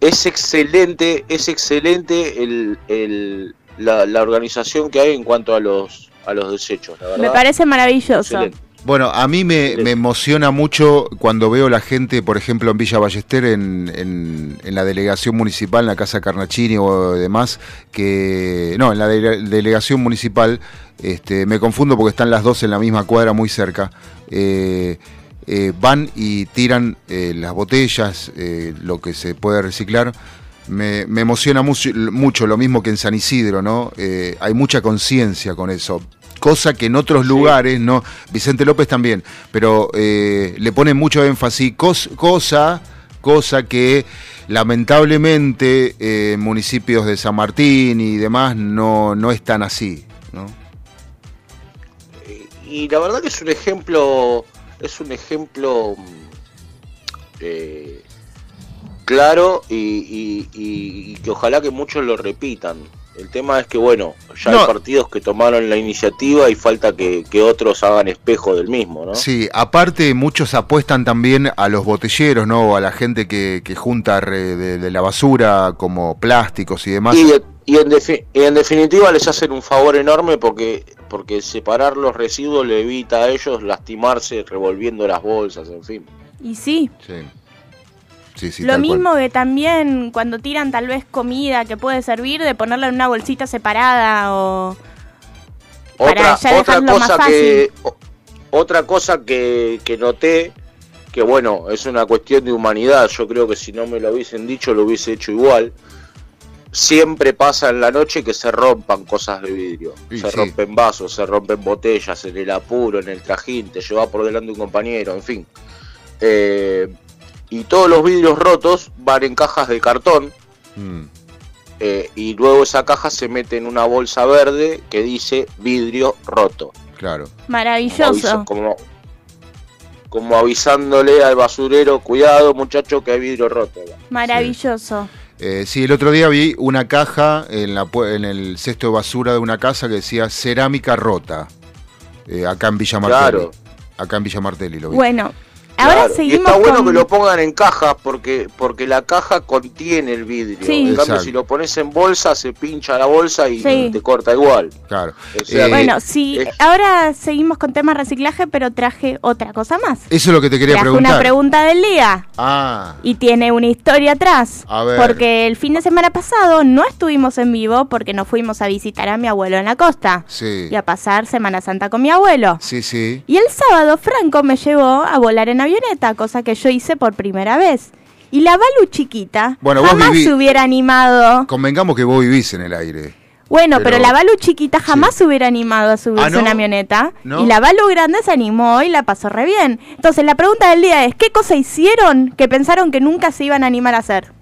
Es excelente, es excelente el, el- la, la organización que hay en cuanto a los a los desechos, la verdad. Me parece maravilloso. Excelente. Bueno, a mí me, me emociona mucho cuando veo la gente, por ejemplo, en Villa Ballester, en, en- en la delegación municipal, en la Casa Carnachini o demás, que... No, en la dele- delegación municipal, este, me confundo porque están las dos en la misma cuadra, muy cerca. eh, eh, van y tiran eh, las botellas, eh, lo que se puede reciclar. Me, me emociona mucho, mucho, lo mismo que en San Isidro, ¿no? Hay mucha conciencia con eso. cosa que en otros lugares, no, Vicente López también, pero eh, le pone mucho énfasis, cos- cosa, cosa que lamentablemente eh, en municipios de San Martín y demás no, no es tan así, ¿no? y la verdad que es un ejemplo es un ejemplo mm, eh, claro y, que ojalá que muchos lo repitan el tema es que bueno ya No. hay partidos que tomaron la iniciativa y falta que, que otros hagan espejo del mismo no Sí, aparte muchos apuestan también a los botelleros, ¿no? A la gente que, que junta re- de, de la basura como plásticos y demás. y, y en y en definitiva les hacen un favor enorme porque porque separar los residuos le evita a ellos lastimarse revolviendo las bolsas en fin Y sí, Sí. Sí, sí, lo cual. mismo que también cuando tiran tal vez comida que puede servir, de ponerla en una bolsita separada o... Para otra, ya otra más cosa que otra cosa que, que noté que bueno es una cuestión de humanidad. Yo creo que si no me lo hubiesen dicho lo hubiese hecho igual. Siempre pasa en la noche que se rompan cosas de vidrio. Se sí. rompen vasos se rompen botellas en el apuro en el trajín te lleva por delante un compañero en fin. Eh, y todos los vidrios rotos van en cajas de cartón Mm, eh, y luego esa caja se mete en una bolsa verde que dice vidrio roto claro. Maravilloso. como, como avisándole al basurero, cuidado muchacho que hay vidrio roto. Maravilloso. Eh, sí, el otro día vi una caja en, la, en el cesto de basura de una casa que decía cerámica rota. eh, acá en Villa Martelli. Claro. Acá en Villa Martelli lo vi. Bueno, ahora Claro, y seguimos está bueno con... que lo pongan en caja porque porque la caja contiene el vidrio. Sí. En cambio, Exacto. si lo pones en bolsa, se pincha la bolsa y Sí. te corta igual. Claro. O sea, Eh, Bueno, sí, es- ahora seguimos con tema reciclaje, pero traje otra cosa más. Eso es lo que te quería traje preguntar. una pregunta del día. Ah, Y tiene una historia atrás. A ver. Porque el fin de semana pasado no estuvimos en vivo porque nos fuimos a visitar a mi abuelo en la costa. sí. Y a pasar Semana Santa con mi abuelo. Sí, sí. Y el sábado Franco me llevó a volar en avioneta, cosa que yo hice por primera vez. Y la Balu chiquita Bueno, vos jamás viví- se hubiera animado. Convengamos que vos vivís en el aire. Bueno, pero, Pero- la Balu chiquita jamás se hubiera animado a subirse Ah, ¿no? a una avioneta. ¿No? Y la Balu grande se animó y la pasó re bien. Entonces la pregunta del día es, ¿qué cosa hicieron que pensaron que nunca se iban a animar a hacer?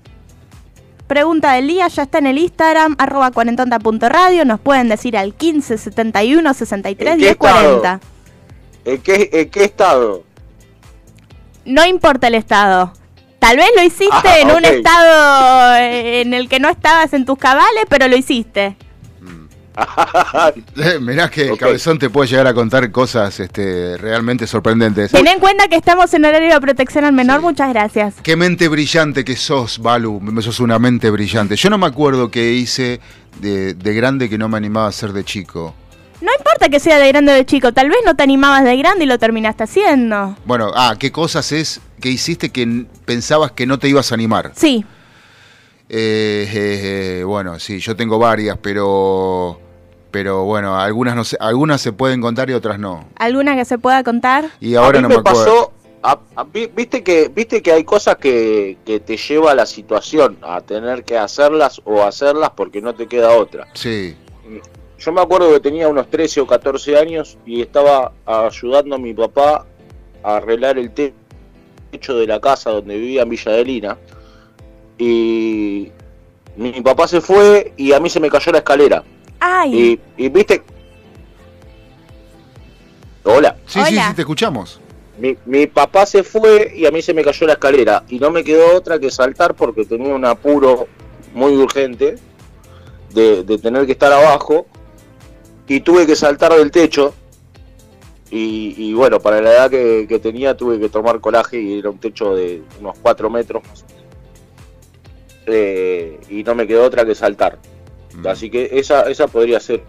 Pregunta del día, ya está en el Instagram, arroba cuarentonta.radio, nos pueden decir al 15 71 63 ¿En qué 10 40. ¿En qué, en qué estado? No importa el estado. Tal vez lo hiciste Ah, en un estado eh, en el que no estabas en tus cabales, pero lo hiciste. Eh, mirá que Ok. Cabezón te puede llegar a contar cosas este, realmente sorprendentes. Ten en cuenta que estamos en horario de protección al menor, muchas gracias. Qué mente brillante que sos, Balu. Sos una mente brillante. Yo no me acuerdo qué hice de, de grande que no me animaba a hacer de chico. No importa que sea de grande o de chico, tal vez no te animabas de grande y lo terminaste haciendo. Bueno, ah, ¿qué cosas es que hiciste que pensabas que no te ibas a animar? Sí, Eh, eh, eh, bueno, sí, yo tengo varias, pero pero bueno, algunas no se, algunas se pueden contar y otras no. ¿alguna que se pueda contar? Y ahora a mí no me, me acuerdo. pasó, a- a- vi- viste que viste que hay cosas que, que te lleva a la situación a tener que hacerlas o hacerlas porque no te queda otra. Sí. Yo me acuerdo que tenía unos 13 o 14 años y estaba ayudando a mi papá a arreglar el te- techo de la casa donde vivía en Villa Adelina. Y mi papá se fue y a mí se me cayó la escalera. Ay, Y, y viste... Hola. Sí, sí, sí, te escuchamos. Mi, mi papá se fue y a mí se me cayó la escalera y no me quedó otra que saltar porque tenía un apuro muy urgente de, de tener que estar abajo y tuve que saltar del techo y, y bueno, para la edad que, que tenía tuve que tomar coraje y era un techo de unos 4 metros más o menos. Eh, y no me quedó otra que saltar. Mm. Así que esa, esa podría ser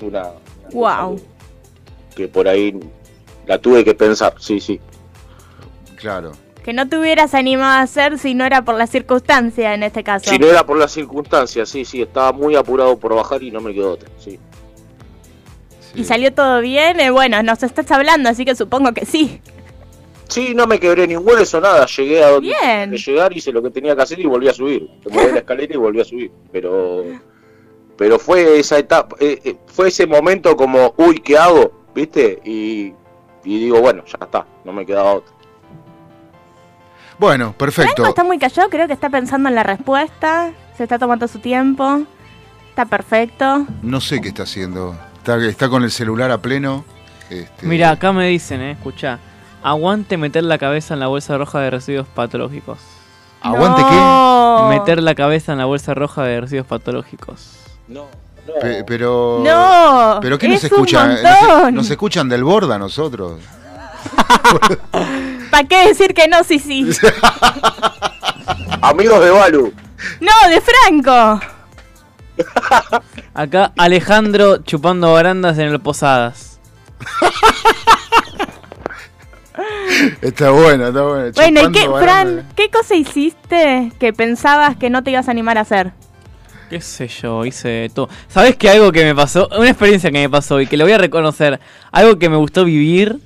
una, wow. que, por ahí la tuve que pensar, sí, sí. Claro. Que no te hubieras animado a hacer si no era por la circunstancia en este caso. Si no era por las circunstancias, sí, sí, estaba muy apurado por bajar y no me quedó otra, sí. Y salió todo bien, eh, bueno, nos estás hablando, así que supongo que sí. Sí, no me quebré ni un hueso, nada, llegué a donde Bien. llegar, hice lo que tenía que hacer y volví a subir. Me moví la escalera y volví a subir, pero pero fue esa etapa, eh, eh, fue ese momento como, uy, ¿qué hago? ¿Viste? Y, y digo, bueno, ya está, no me quedaba otra. Bueno, perfecto. Franco está muy callado, creo que está pensando en la respuesta, se está tomando su tiempo, está perfecto. No sé qué está haciendo. Está, está con el celular a pleno. Este, Mira, acá me dicen, eh, escucha. Aguante meter la cabeza en la bolsa roja de residuos patológicos. ¿Aguante No. Meter la cabeza en la bolsa roja de residuos patológicos. No, pe- pero. No, ¿Pero qué nos es un escuchan? Nos, nos escuchan del borda a nosotros. ¿Para qué decir que no, sí, sí? Amigos de Balu. No, de Franco. Acá Alejandro chupando barandas en el Posadas. Está bueno, está bueno. Bueno, ¿y qué. Fran, qué cosa hiciste que pensabas que no te ibas a animar a hacer? ¿Qué sé yo? Hice todo. ¿Sabes que algo que me pasó? Una experiencia que me pasó y que lo voy a reconocer. Algo que me gustó vivir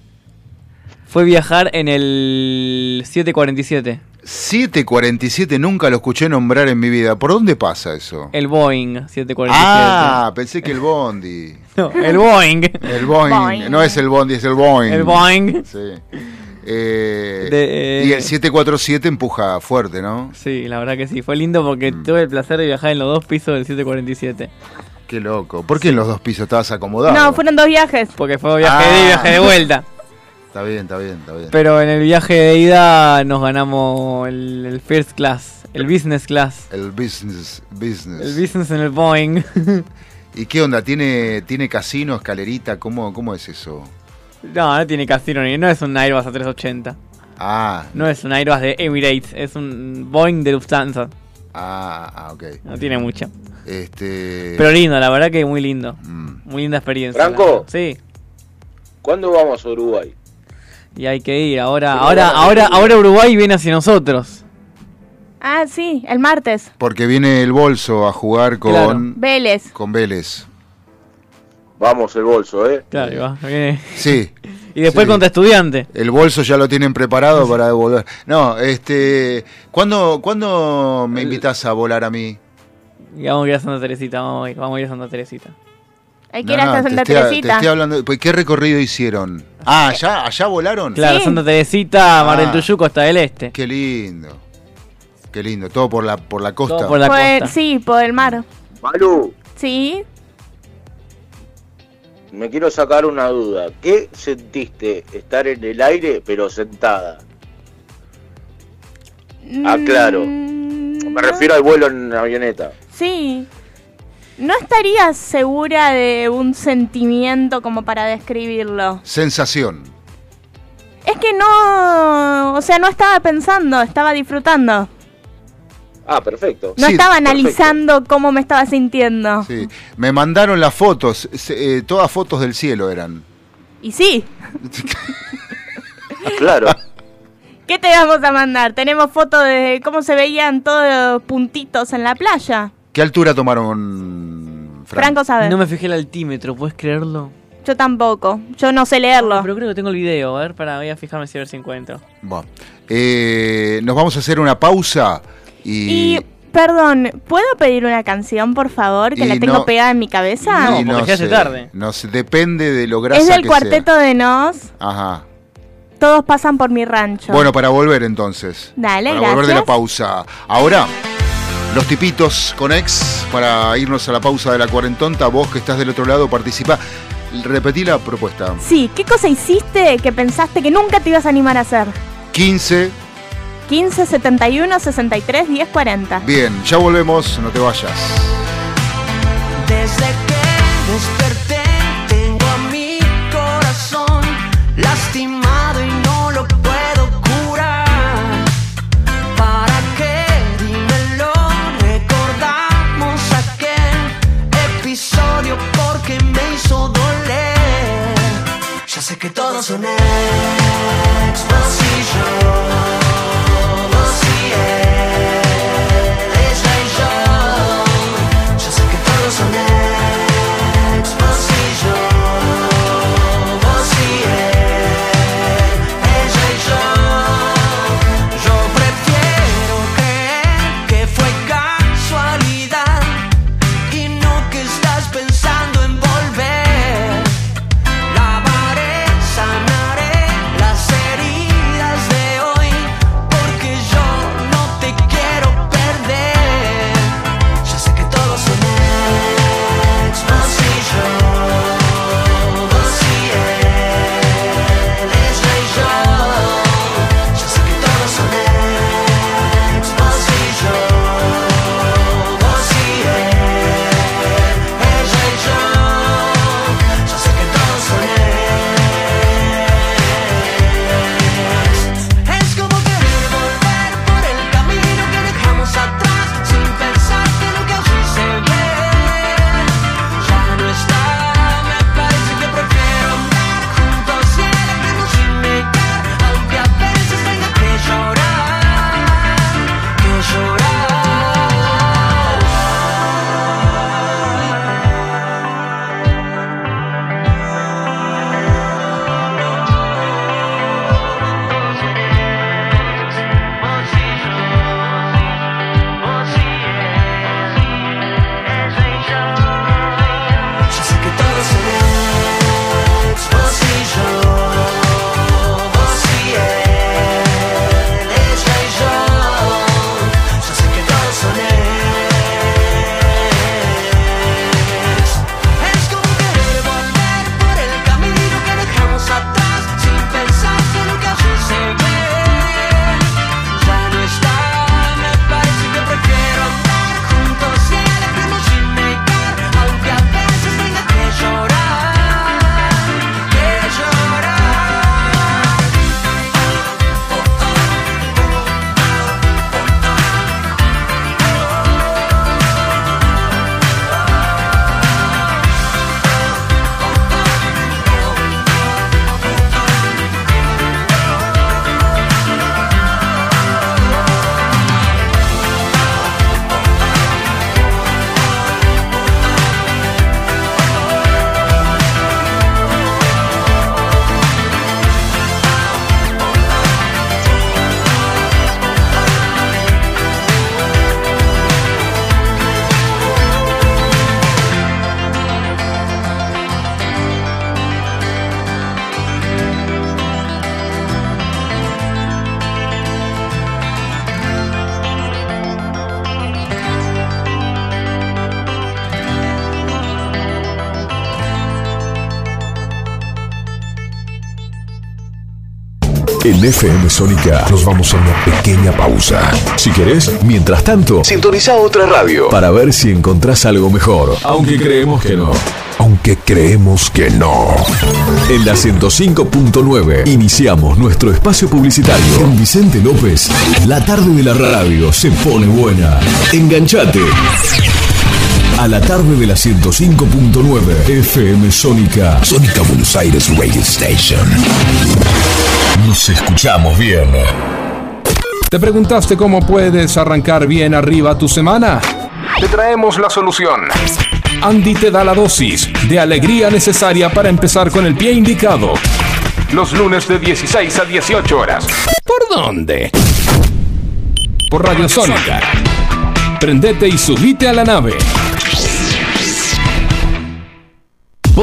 fue viajar en el 747. 747 nunca lo escuché nombrar en mi vida. ¿Por dónde pasa eso? El Boeing 747. Ah, pensé que el Bondi. No, el Boeing. El Boeing. Boing. No es el Bondi, es el Boeing. El Boeing. Sí. Eh, De, eh, y el 747 empuja fuerte, ¿no? Sí, la verdad que sí. Fue lindo porque tuve el placer de viajar en los dos pisos del 747. Qué loco. ¿Por qué en los dos pisos estabas acomodado? No, fueron dos viajes. Porque fue viaje de ida y Ah. viaje de vuelta. Está bien, está bien, está bien. Pero en el viaje de ida nos ganamos el, el first class, el business class. El business, business. El business en el Boeing. ¿Y qué onda? ¿Tiene, tiene casino, escalerita? ¿Cómo, cómo es eso? No, no tiene casino ni no es un Airbus A380. Ah, No es un Airbus de Emirates, es un Boeing de Lufthansa. ah, ah, ok. No tiene mucho. Este. Pero lindo, la verdad que muy lindo. Mm. Muy linda experiencia. Franco. Sí. ¿Cuándo vamos a Uruguay? Y hay que ir. Ahora, Pero ahora, ahora, ahora Uruguay viene hacia nosotros. Ah, sí, el martes. Porque viene el bolso a jugar con, Claro. Vélez. con Vélez. Vamos el bolso, ¿eh? Claro, va, viene. Sí. Y después Sí. contra estudiante. El bolso ya lo tienen preparado para devolver. No, este. ¿Cuándo, ¿cuándo me invitas a volar a mí? Y vamos a ir a Santa Teresita, vamos a ir, vamos a ir a Santa Teresita. Hay que No, ir hasta no, Santa te estoy, te Teresita. estoy hablando. pues, ¿Qué recorrido hicieron? Ah, ¿allá, allá volaron? Claro, Sí. Santa Teresita, Mar del Ah. Tuyú, Costa del Este. Qué lindo. Qué lindo. Todo por la, por la costa. Todo por la Por el- costa. sí, por el mar. Balu, Sí. me quiero sacar una duda. ¿Qué sentiste estar en el aire pero sentada? Ah, claro. Mm, Me no. refiero al vuelo en avioneta. Sí. No estaría segura de un sentimiento como para describirlo. Sensación. Es que no, o sea, no estaba pensando, estaba disfrutando. Ah, perfecto. No Sí, estaba perfecto. analizando cómo me estaba sintiendo. Sí. Me mandaron las fotos. se- eh, todas fotos del cielo eran. Y sí, Claro. ¿qué te vamos a mandar? Tenemos fotos de cómo se veían todos los puntitos en la playa. ¿Qué altura tomaron, Fran? Franco sabe. No me fijé el altímetro, ¿puedes creerlo? Yo tampoco. Yo no sé leerlo. Pero creo que tengo el video, a ver, para voy a fijarme si a ver si encuentro. Bueno, eh, nos vamos a hacer una pausa y, Y, perdón, ¿puedo pedir una canción, por favor? Que Y la tengo no- pegada en mi cabeza. No, porque ya hace tarde. no sé, depende de lo grasa es del que cuarteto de Nos. Ajá. Todos pasan por mi rancho. Bueno, para volver entonces. Dale, para volver de la gracias. pausa. Ahora, los tipitos con ex, para irnos a la pausa de la cuarentonta, vos que estás del otro lado, participa. Repetí la propuesta. Sí, ¿qué cosa hiciste que pensaste que nunca te ibas a animar a hacer? 15. 15 71 63 10 40. Bien, ya volvemos, no te vayas. Desde que desperté tengo a mi corazón lastimado que todos son ex, En FM Sónica nos vamos a una pequeña pausa. Si querés, mientras tanto, sintoniza otra radio para ver si encontrás algo mejor. Aunque creemos que no. Aunque creemos que no. En la 105.9 iniciamos nuestro espacio publicitario. Con Vicente López, la tarde de la radio se pone buena. Enganchate. A la tarde de la 105.9 FM Sónica. Sónica Buenos Aires Radio Station. Nos escuchamos bien. ¿Te preguntaste cómo puedes arrancar bien arriba tu semana? Te traemos la solución. Andy te da la dosis de alegría necesaria para empezar con el pie indicado. Los lunes de 16 a 18 horas. ¿Por dónde? Por Radio Sónica. Prendete y subite a la nave.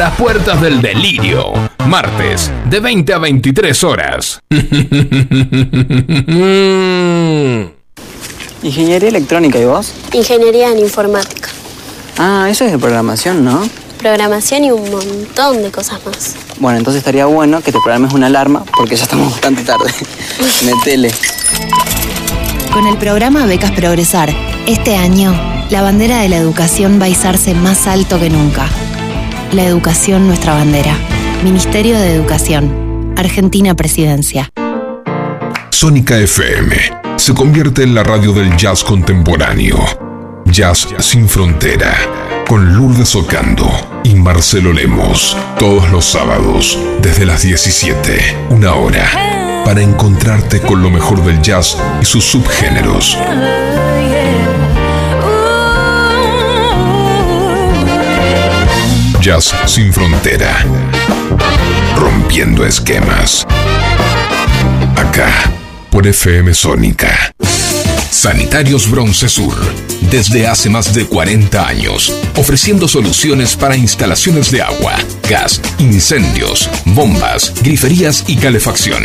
las puertas del delirio, martes, de 20 a 23 horas. Ingeniería electrónica, ¿y vos? Ingeniería en informática, Ah, eso es de programación, ¿no? programación y un montón de cosas más. Bueno, entonces estaría bueno que te programes una alarma porque ya estamos bastante tarde. Metele. Con el programa Becas Progresar, este año, la bandera de la educación va a izarse más alto que nunca. La educación, nuestra bandera. Ministerio de Educación. Argentina Presidencia. Sónica FM se convierte en la radio del jazz contemporáneo. Jazz sin frontera. Con Lourdes Ocando y Marcelo Lemos. Todos los sábados, desde las 17, una hora. Para encontrarte con lo mejor del jazz y sus subgéneros. Sin frontera. Rompiendo esquemas. Acá, por FM Sónica. Sanitarios Bronce Sur. Desde hace más de 40 años, ofreciendo soluciones para instalaciones de agua, gas, incendios, bombas, griferías y calefacción.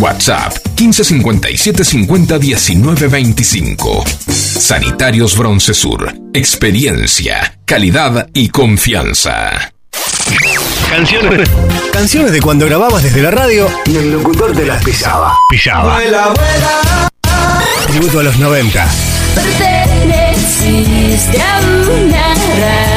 WhatsApp 1557 50 19 25. Sanitarios Broncesur. Experiencia, calidad y confianza. Canciones. Canciones de cuando grababas desde la radio y el locutor te las pisaba. Pisaba. Tributo a los 90. Perteneciste a una antigua.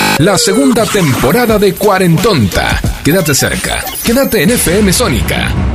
la segunda temporada de Cuarentonta. Quédate cerca. Quédate en FM Sónica.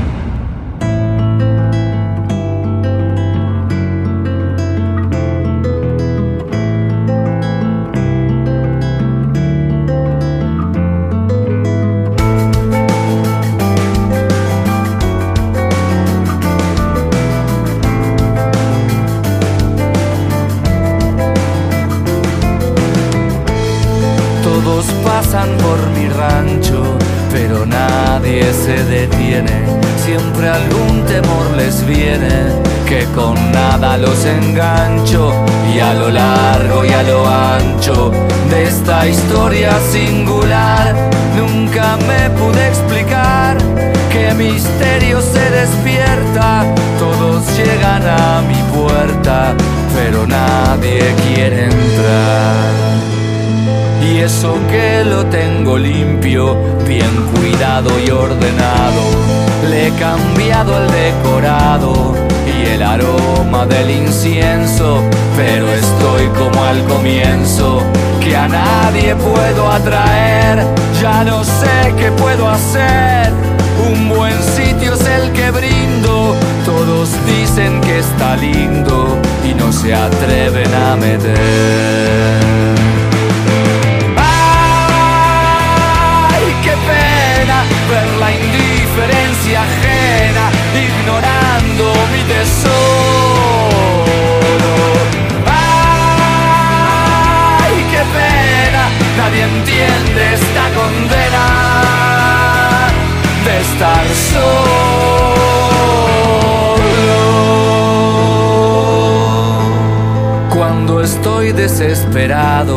Nada los engancho. Y a lo largo y a lo ancho de esta historia singular, nunca me pude explicar qué misterio se despierta. Todos llegan a mi puerta, pero nadie quiere entrar. Y eso que lo tengo limpio, bien cuidado y ordenado. Le he cambiado el decorado y el aroma del incienso, pero estoy como al comienzo, que a nadie puedo atraer. Ya no sé qué puedo hacer. Un buen sitio es el que brindo. Todos dicen que está lindo y no se atreven a meter. Ay, qué pena ver la indiferencia ajena, mi tesoro. Ay, qué pena, nadie entiende esta condena de estar solo. Cuando estoy desesperado,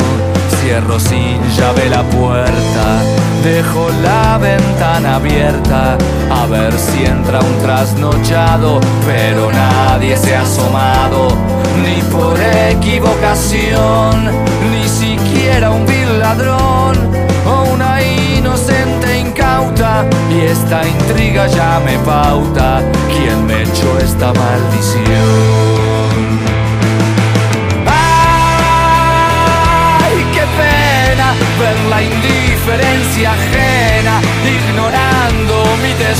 cierro sin llave la puerta, dejo la ventana abierta a ver si entra un trasnochado, pero nadie se ha asomado, ni por equivocación, ni siquiera un vil ladrón o una inocente incauta, y esta intriga ya me pauta quién me echó esta maldición. Indiferencia ajena, ignorando mi tesoro.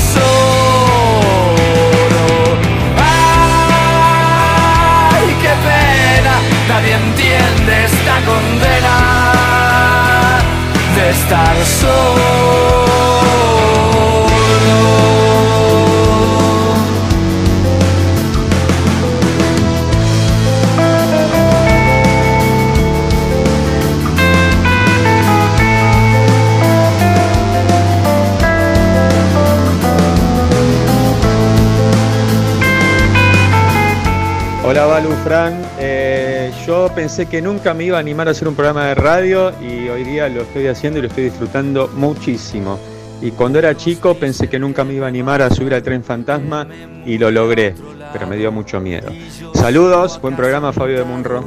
Ay, qué pena, nadie entiende esta condena de estar solo. Hola Balu, Fran. Eh, yo pensé que nunca me iba a animar a hacer un programa de radio y hoy día lo estoy haciendo y lo estoy disfrutando muchísimo. Y cuando era chico pensé que nunca me iba a animar a subir al tren fantasma y lo logré, pero me dio mucho miedo. Saludos, buen programa Fabio de Munro.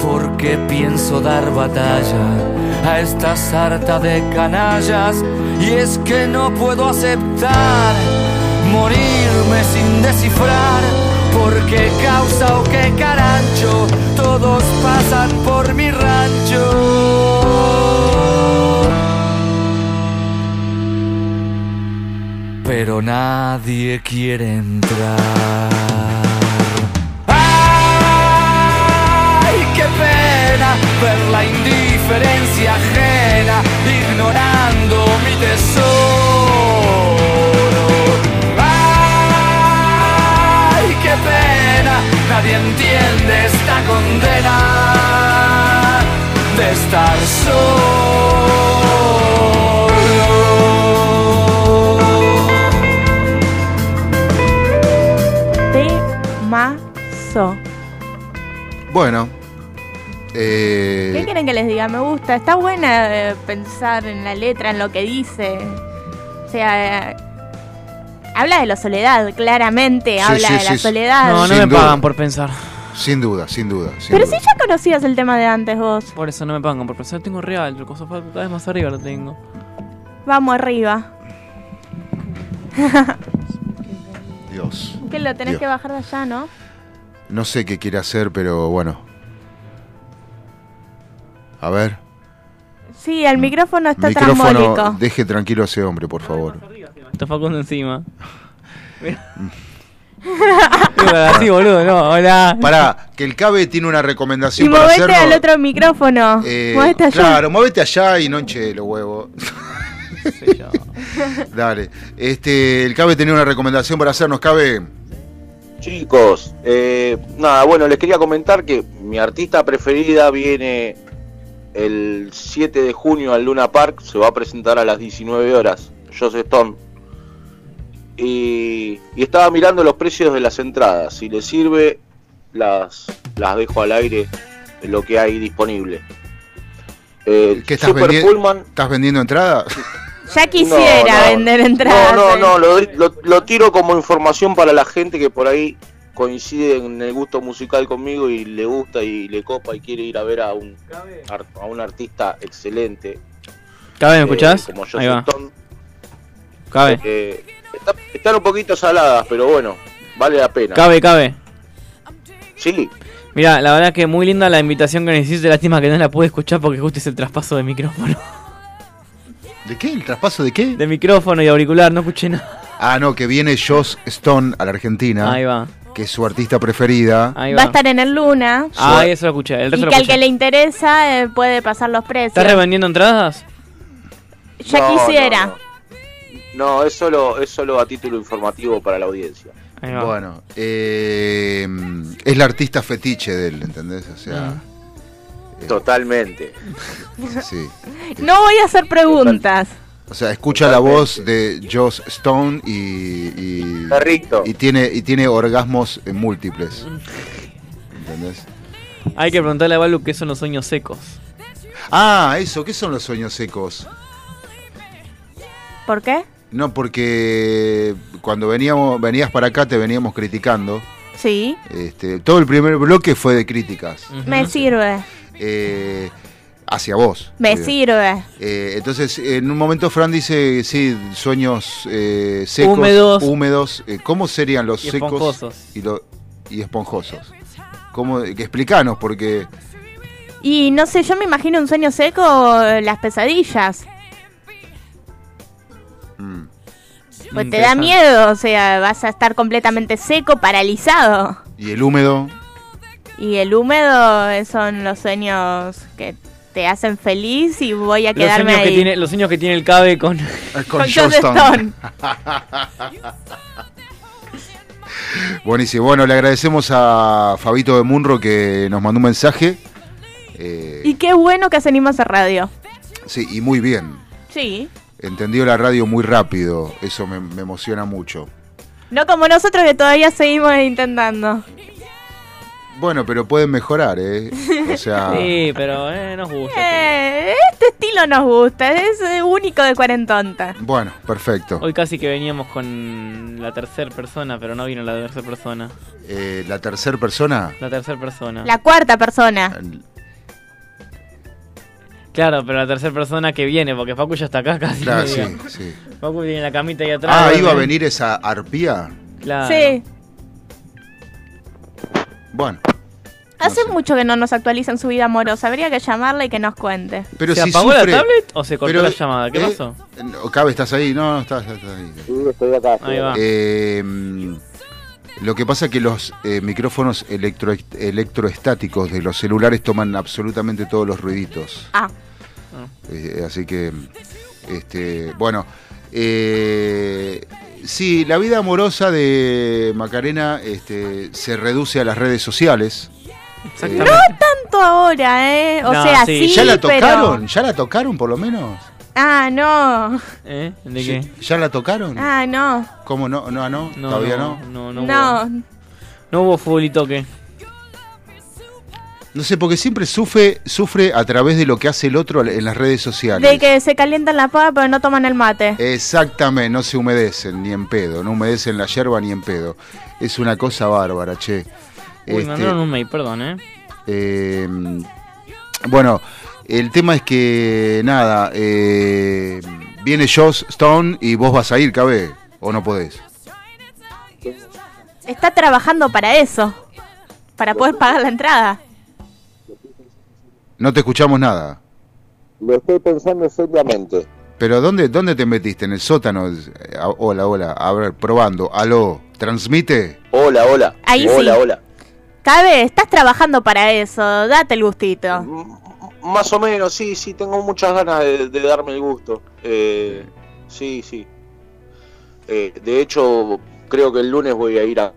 porque pienso dar batalla a esta sarta de canallas y es que no puedo aceptar morirme sin descifrar por qué causa o qué carancho todos pasan por mi rancho. Pero nadie quiere entrar estar solo. Temazo. Bueno. eh, ¿Qué quieren que les diga? Me gusta. Está buena eh, pensar en la letra, en lo que dice. O sea, eh, Habla de la soledad, claramente Sí, habla sí, de la sí. soledad. No, no Sin me duda. pagan por pensar. Sin duda, sin duda. sin Pero duda. si ya conocías el tema de antes vos. Por eso no me pagan por pensar. Tengo real, el coso cada vez más arriba lo tengo. Vamos arriba. Dios. que lo tenés Dios. que bajar de allá, ¿no? No sé qué quiere hacer, pero bueno. A ver. Sí, el micrófono está Micrófono, trambólico. deje tranquilo a ese hombre, por favor. Está Facundo encima. Mira. Así, boludo, no, hola. Pará, que el CABE tiene una Y recomendación para movete hacerlo. al otro micrófono. Eh, movete allá. Claro, movete allá y no enche los huevos. Dale. Este, el CABE tenía una recomendación para hacernos, CABE. Chicos, eh, nada, bueno, les quería comentar que mi artista preferida viene el 7 de junio al Luna Park, se va a presentar a las 19 horas, Joseph Stone. Y, y estaba mirando los precios de las entradas, si les sirve, las, las dejo al aire en lo que hay disponible. Eh, ¿Qué estás, Super vendi- Pullman, ¿Estás vendiendo entrada? Ya quisiera No, no. vender entradas. No, no, eh. no, lo, lo- lo tiro como información para la gente que por ahí coincide en el gusto musical conmigo y le gusta y le copa y quiere ir a ver a un, a un artista excelente. Cabe, ¿me eh, escuchás? Como Ahí Joseph va. Stone. Cabe. Eh, está- están un poquito saladas, pero bueno, vale la pena. Cabe, cabe. Sí, Mira, la verdad que muy linda la invitación que necesito. Lástima que no la pude escuchar porque justo es el traspaso de micrófono. ¿De qué? ¿El traspaso de qué? De micrófono y auricular, no escuché nada. Ah, no, que viene Joss Stone a la Argentina. Ahí va. Que es su artista preferida. Ahí Va a estar en el Luna. Ah, eso lo escuché. El Y resto lo que al que le interesa eh, puede pasar los precios. ¿Estás revendiendo entradas? Ya No, quisiera. no, no, es solo, es solo a título informativo para la audiencia. Bueno, eh, es la artista fetiche de él, ¿entendés? O sea, Totalmente. sí. No voy a hacer preguntas. O sea, escucha la voz de Joss Stone y, y, Perrito. y tiene y tiene orgasmos eh, múltiples. ¿Entendés? Hay que preguntarle a Balu qué son los sueños secos. Ah, eso, ¿qué son los sueños secos? ¿Por qué? No, porque cuando veníamos venías para acá te veníamos criticando. Sí, Este, todo el primer bloque fue de críticas. me sirve. Eh, hacia vos. Me sirve. Eh, entonces, en un momento Fran dice, sí, sueños eh, secos, Húmedos. húmedos. Eh, ¿Cómo serían los Y secos esponjosos. y, lo- y esponjosos? ¿Cómo, que explicanos, porque Y no sé, yo me imagino un sueño seco, las pesadillas. Pues te da miedo, o sea, vas a estar completamente seco, paralizado. y el húmedo, Y el húmedo son los sueños que te hacen feliz y voy a Los quedarme sueños, que ahí. tiene, los sueños que tiene el cabe con... con, Stone. Buenísimo. Bueno, le agradecemos a Fabito de Munro que nos mandó un mensaje. Eh, Y qué bueno que se anima a hacer radio. sí, y muy bien. Sí. Entendió la radio muy rápido. Eso me, me emociona mucho. No como nosotros que todavía seguimos intentando. Bueno, pero pueden mejorar, ¿eh? O sea, Sí, pero eh, nos gusta. Eh, este estilo nos gusta, es eh, único de Cuarentonta. bueno, perfecto. Hoy casi que veníamos con la tercera persona, pero no vino la tercera persona. Eh, la tercera persona, La tercera persona. La cuarta persona. Claro, pero la tercera persona que viene, porque Facu ya está acá casi. Claro, me sí, sí. Facu tiene la camita ahí atrás. Ah, iba a venir esa arpía. Claro. Sí. Bueno, Hace mucho que no nos actualizan su vida amorosa. Habría que llamarla y que nos cuente. pero ¿Se si apagó sufre- la tablet o se cortó pero, la llamada? ¿Qué eh, pasó? no, Cabe, ¿estás ahí? No, no, estás, estás ahí. Sí, estoy acá. Ahí va. Eh, lo que pasa es que los eh, micrófonos electro, electroestáticos de los celulares toman absolutamente todos los ruiditos. Ah. Eh, así que, este, bueno, eh, sí, la vida amorosa de Macarena este, se reduce a las redes sociales. No tanto ahora, ¿eh? O No, sea, sí. sí, ¿Ya la pero- tocaron? ¿Ya la tocaron por lo menos? Ah, no. ¿Eh? ¿De ¿Ya- qué? ¿Ya la tocaron? Ah, no. ¿Cómo no? ¿No, no? No, ¿Todavía no, no? no, no, No. hubo, no hubo futbolito que. No sé, porque siempre sufre, sufre a través de lo que hace el otro en las redes sociales. De que se calientan la pava pero no toman el mate. Exactamente, no se humedecen ni en pedo, no humedecen la yerba ni en pedo. Es una cosa bárbara, che. Uy, Este, mandaron un mail, perdón, ¿eh? eh, bueno, el tema es que, nada, eh, viene Joss Stone y vos vas a ir, cabe, o no podés. Está trabajando para eso. Para poder pagar la entrada. No te escuchamos nada. Lo estoy pensando seriamente. Pero ¿dónde, dónde te metiste? ¿En el sótano? Eh, Hola, hola. A ver, probando. Aló, ¿transmite? Hola, hola. Ahí hola, sí. hola. Cabe, estás trabajando para eso. Date el gustito. Más o menos, sí, sí, tengo muchas ganas de, de darme el gusto. Eh, sí, sí. Eh, de hecho, creo que el lunes voy a ir a,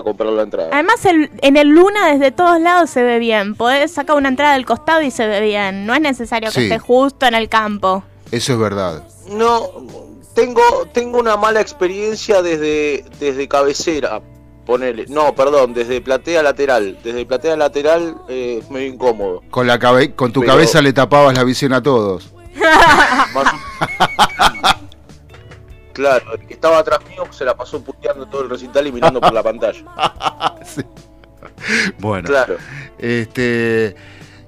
a comprar la entrada. Además, el- en el Luna desde todos lados se ve bien. Podés sacar una entrada del costado y se ve bien. No es necesario que Sí. esté justo en el campo. Eso es verdad. No, tengo, tengo una mala experiencia desde, desde cabecera. Ponele. No, perdón, desde platea lateral. Desde platea lateral eh, es medio incómodo. Con, la cabe- con tu Pero- cabeza le tapabas la visión a todos. Claro, el que estaba atrás mío se la pasó puteando todo el recital y mirando por la pantalla. Bueno. Claro. Este.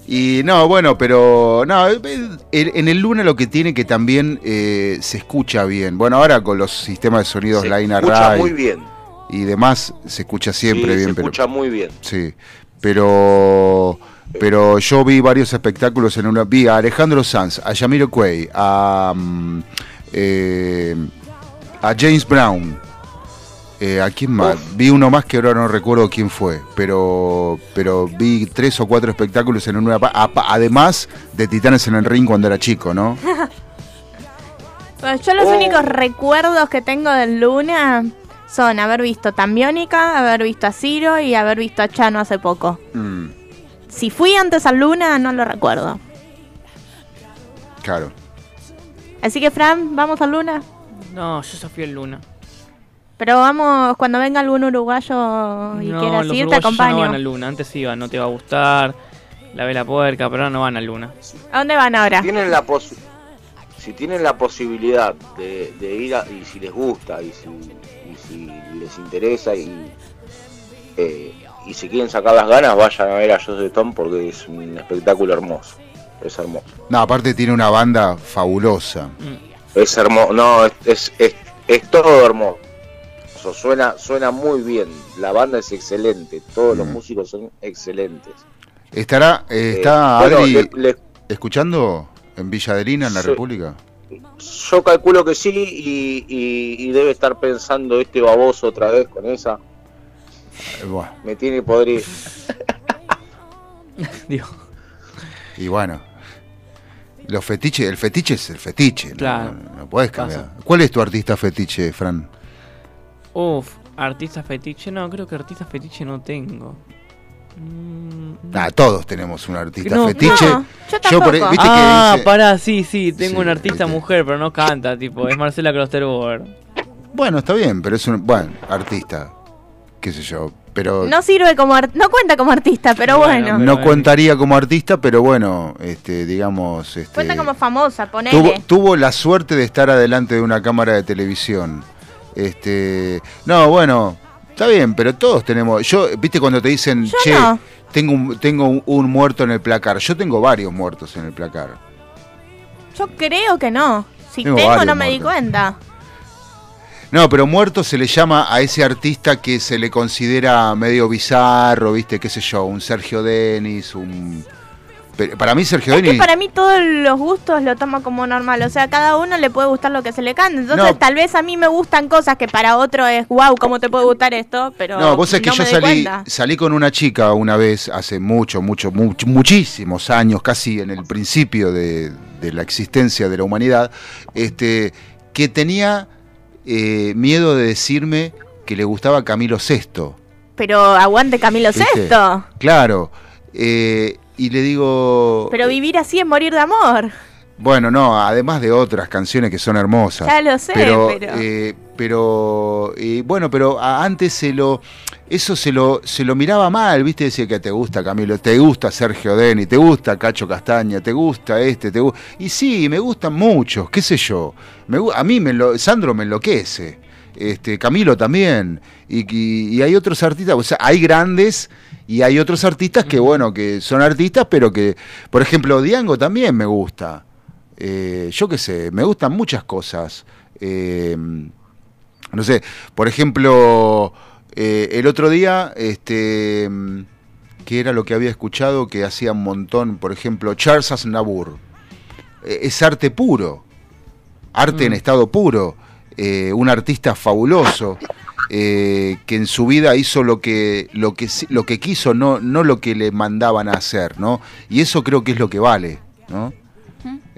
Y no, bueno, pero no, en el Luna lo que tiene que también eh, se escucha bien. Bueno, ahora con los sistemas de sonidos Se Line escucha Array muy bien. y demás se escucha siempre Sí, bien, se pero escucha muy bien. sí, pero pero yo vi varios espectáculos en una vi a Alejandro Sanz, a Yamiro Cuey, a mm, eh, a James Brown. eh, ¿A quién más? Vi uno más que ahora no recuerdo quién fue, pero pero vi tres o cuatro espectáculos en una... Además de Titanes en el Ring cuando era chico, ¿no? Bueno, yo los únicos recuerdos que tengo del Luna son haber visto Tambiónica, haber visto a Ciro y haber visto a Chano hace poco. Mm, Si fui antes al Luna, no lo recuerdo. claro. Así que, Fran, ¿vamos al Luna? No, yo fui el Luna. Pero vamos, cuando venga algún uruguayo y no, quiera los ir, te acompaño. no van al Luna. Antes iban, no te va a gustar. La vela puerca, pero ahora no van al Luna. ¿A dónde van ahora? Tienen la posi- si tienen la posibilidad de, de ir a- y si les gusta y si, y si les interesa y, eh, y si quieren sacar las ganas, vayan a ver a José Tom porque es un espectáculo hermoso. Es hermoso. No, aparte tiene una banda fabulosa. Es hermoso. No, es, es, es, es todo hermoso. Suena, suena muy bien. La banda es excelente. Todos los músicos son excelentes. ¿Estará, eh, Eh, está bueno, Adri le- le- escuchando en Villa Adelina, en la Sí. República? Yo calculo que sí y, y- y debe estar pensando este baboso otra vez con esa. Eh, buah, Me tiene podrido. Y bueno, los fetiches, el fetiche es el fetiche. Claro. no, no puedes cambiar. ¿Cuál es tu artista fetiche, Fran? Uf, artista fetiche. No, creo que artista fetiche no tengo. Mm, Ah, todos tenemos un artista No, fetiche. no, yo por- tampoco. viste ah, que dice- pará, sí, sí, tengo Sí, una artista mujer, pero no canta, tipo, es Marcela Klosterboer. Bueno, está bien, pero es un bueno, artista, qué sé yo, pero No sirve como ar- no cuenta como artista, pero bueno. no contaría como artista, pero bueno, este, digamos, este, Cuenta como famosa, ponele. tuvo, tuvo la suerte de estar adelante de una cámara de televisión. Este, no, bueno, está bien, pero todos tenemos. Yo, viste cuando te dicen, Yo che, no. tengo un, tengo un, un muerto en el placar. Yo tengo varios muertos en el placar. Yo creo que no. Si Tengo no me di cuenta. No, pero muerto se le llama a ese artista que se le considera medio bizarro, viste, qué sé yo, un Sergio Denis, un. pero para mí Sergio Es que Denis. para mí todos los gustos lo toma como normal. O sea, a cada uno le puede gustar lo que se le cante. Entonces, No. tal vez a mí me gustan cosas que para otro es wow, ¿cómo te puede gustar esto? Pero No, vos que no yo me doy salí, salí con una chica una vez, hace mucho, mucho, much- muchísimos años, casi en el principio de, de la existencia de la humanidad, este, que tenía eh, miedo de decirme que le gustaba Camilo VI. Pero aguante Camilo. Sexto. Claro. eh, y le digo, Pero vivir así es morir de amor. bueno, no, además de otras canciones que son hermosas. Ya lo sé, pero, pero- eh, pero, eh, bueno, pero antes se lo, eso se lo, se lo miraba mal, ¿viste? Decía que te gusta Camilo, te gusta Sergio Deni, te gusta Cacho Castaña, te gusta este, te gusta... Y sí, me gustan muchos, qué sé yo. Me, a mí me Sandro me enloquece, este, Camilo también. Y, y- y hay otros artistas, o sea, hay grandes y hay otros artistas que, bueno, que son artistas, pero que, por ejemplo, Diango también me gusta. Eh, yo qué sé, me gustan muchas cosas. Eh, no sé, por ejemplo, eh, el otro día, este, mm, que era lo que había escuchado que hacía un montón, por ejemplo, Charles Aznavour. Eh, es arte puro, arte en estado puro, eh, un artista fabuloso. eh, que en su vida hizo lo que lo que lo que quiso no no lo que le mandaban a hacer no y eso creo que es lo que vale no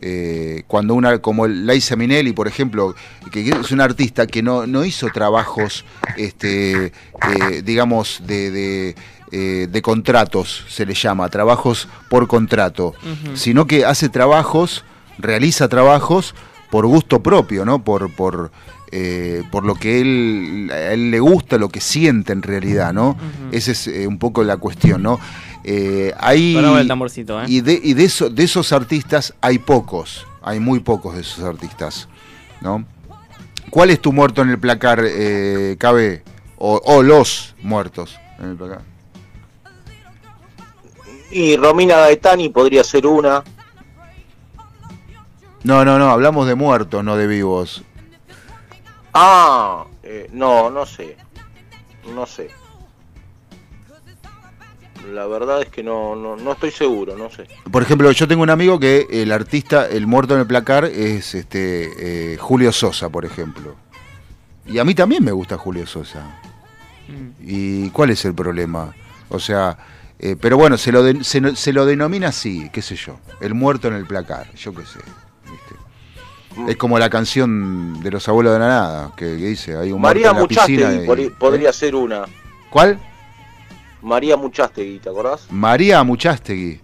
eh, cuando una como Liza Minnelli por ejemplo que es un artista que no, no hizo trabajos este eh, digamos de, de, eh, de contratos se le llama trabajos por contrato sino que hace trabajos realiza trabajos por gusto propio no por por por lo que él, a él le gusta, lo que siente en realidad, ¿no? Esa es un poco la cuestión, ¿no? Eh, hay, el tamborcito, ¿eh? Y, de, y de, eso, de esos artistas hay pocos, hay muy pocos de esos artistas, ¿no? ¿Cuál es tu muerto en el placar, eh, KB? O, o los muertos en el placar. Y Romina Gaetani podría ser una. No, no, no, hablamos de muertos, no de vivos. Ah, eh, no, no sé. No sé. La verdad es que no, no, no estoy seguro, no sé. Por ejemplo, yo tengo un amigo que el artista, el muerto en el placar es este eh, Julio Sosa, por ejemplo. Y a mí también me gusta Julio Sosa. ¿Y cuál es el problema? O sea, eh, pero bueno, se lo, de- se, lo denomina así, qué sé yo, el muerto en el placar, yo qué sé. ¿viste? Es como la canción de los abuelos de la nada, que, que dice, hay un María muerto en la piscina. Muchastegui y- podri- podría ser una. ¿Cuál? María Muchastegui, ¿te acordás? María Muchastegui.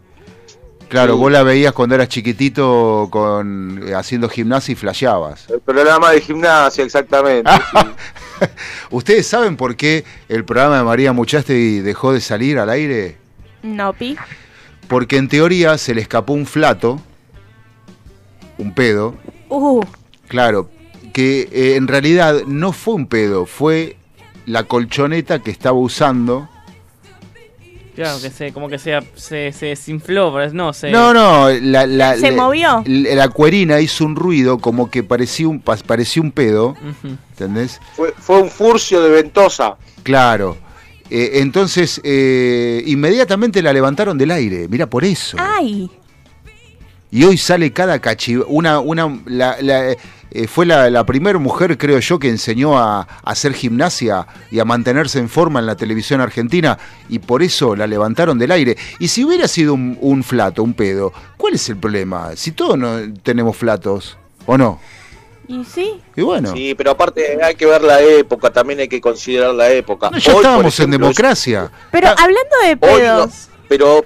Claro, Sí. vos la veías cuando eras chiquitito con eh, haciendo gimnasia y flasheabas. El programa de gimnasia, exactamente. sí. ¿Ustedes saben por qué el programa de María Muchastegui dejó de salir al aire? No, Pi. Porque en teoría se le escapó un flato, un pedo, Uh, claro, que eh, en realidad no fue un pedo, fue la colchoneta que estaba usando. Claro, que se, como que se, se, se desinfló, pero no, se... No, no, la, la, ¿Se la- movió? La, la cuerina hizo un ruido como que parecía un, pa- parecía un pedo, Ujú. ¿entendés? Fue, fue un furcio de ventosa. Claro. Eh, entonces, eh, inmediatamente la levantaron del aire. Mira, por eso. ay. Y hoy sale cada cachi... Una, una, la, la, eh, fue la, la primera mujer, creo yo, que enseñó a, a hacer gimnasia y a mantenerse en forma en la televisión argentina. Y por eso la levantaron del aire. Y si hubiera sido un, un flato, un pedo, ¿cuál es el problema? Si todos no tenemos flatos, ¿o no? ¿Y sí? Y bueno. Sí, pero aparte hay que ver la época, también hay que considerar la época. No, ya Hoy, estábamos en ejemplo, democracia. Pero hablando de Hoy no, pedos, pero,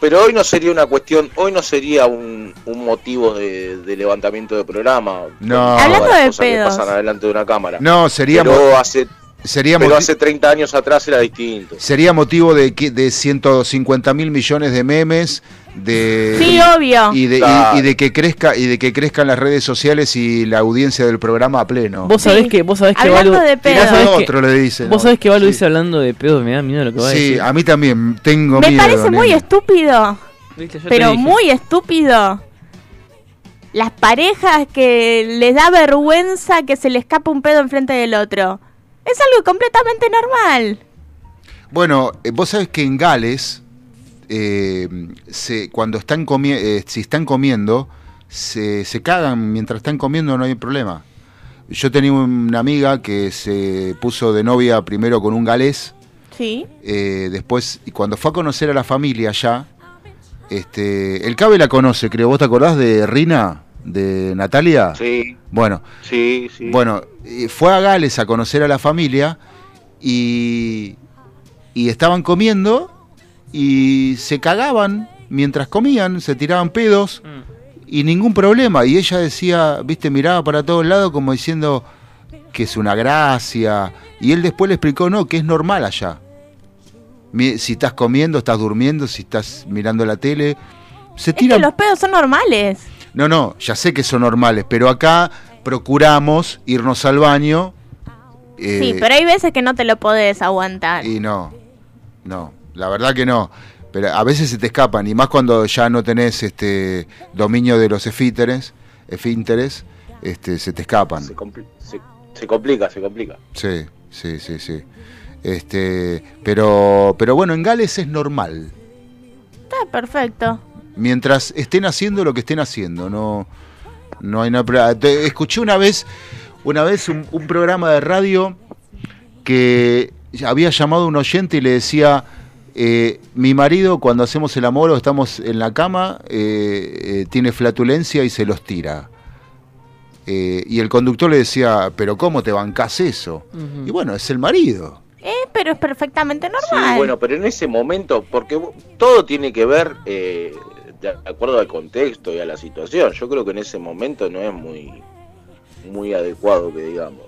pero hoy no sería una cuestión, hoy no sería un, un motivo de, de levantamiento de programa. No. Hablando de pedos. pasan adelante de una cámara. No, sería Pero hace, sería pero hace 30 años atrás era distinto. sería motivo de, que- de 150 mil millones de memes de Sí, obvio. y de, y- Claro. y de que crezca y de que crezcan las redes sociales y la audiencia del programa a pleno Vos sabés que, vos sabés que Hablando de vos pedos. sabés que- otro le dice Vos ¿no? sabés que Balu dice hablando de pedos, me da miedo lo que va a sí decir. a mí también tengo me miedo parece muy estúpido. Viste, Pero muy estúpido. Las parejas que les da vergüenza que se le escapa un pedo enfrente del otro. Es algo completamente normal. bueno eh, vos sabés que en Gales eh, se, cuando están comiendo si están comiendo se, se cagan mientras están comiendo no hay problema yo tenía una amiga que se puso de novia primero con un galés Sí. Eh, después, y cuando fue a conocer a la familia ya, este, el Cabe la conoce, creo. ¿Vos te acordás de Rina? ¿De Natalia? Sí, Bueno, sí, sí. bueno, eh, fue a Gales a conocer a la familia y, y estaban comiendo y se cagaban mientras comían, se tiraban pedos y ningún problema. Y ella decía, viste, miraba para todos lados como diciendo, que es una gracia. Y él después le explicó, no, que es normal allá. Mi- Si estás comiendo, estás durmiendo, si estás mirando la tele, se Es que tiran... los pedos son normales. No, no, ya sé que son normales, pero acá procuramos irnos al baño. eh, sí, pero hay veces que no te lo podés aguantar. Y no, no, la verdad que no. Pero a veces se te escapan, y más cuando ya no tenés este dominio de los esfínteres, esfínteres este, se te escapan. Se, compli- se- se complica, se complica. Sí, sí, sí, sí. Este, pero, pero bueno, en Gales es normal. Está perfecto. Mientras estén haciendo lo que estén haciendo, no, no hay nada. Escuché una vez, una vez un, un programa de radio que había llamado a un oyente y le decía, eh, mi marido cuando hacemos el amor o estamos en la cama eh, eh, tiene flatulencia y se los tira. Eh, y el conductor le decía, pero ¿cómo te bancás eso? Y bueno, es el marido. Eh, pero es perfectamente Sí, normal. bueno, pero en ese momento, porque todo tiene que ver eh, de acuerdo al contexto y a la situación. Yo creo que en ese momento no es muy, muy adecuado que digamos.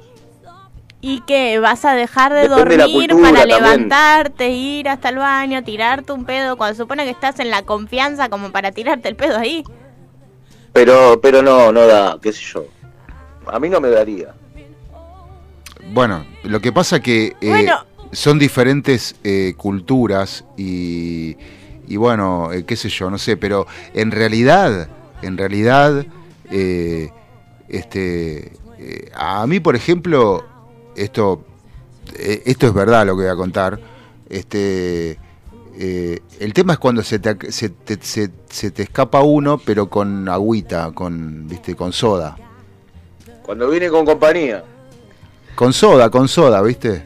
¿Y qué? ¿Vas a dejar de Depende de la dormir cultura para también. levantarte, ir hasta el baño, tirarte un pedo cuando se supone que estás en la confianza como para tirarte el pedo ahí? Pero, pero no, no da, qué sé yo. A mí no me daría. Bueno, lo que pasa que eh, Bueno. son diferentes eh, culturas y, y bueno, eh, qué sé yo, no sé, pero en realidad, en realidad, eh, este, eh, a mí, por ejemplo, esto, eh, esto es verdad lo que voy a contar. Este, eh, el tema es cuando se te, se, te, se- se te escapa uno, pero con agüita, con, viste, con soda. Cuando viene con compañía. Con soda, con soda, ¿viste?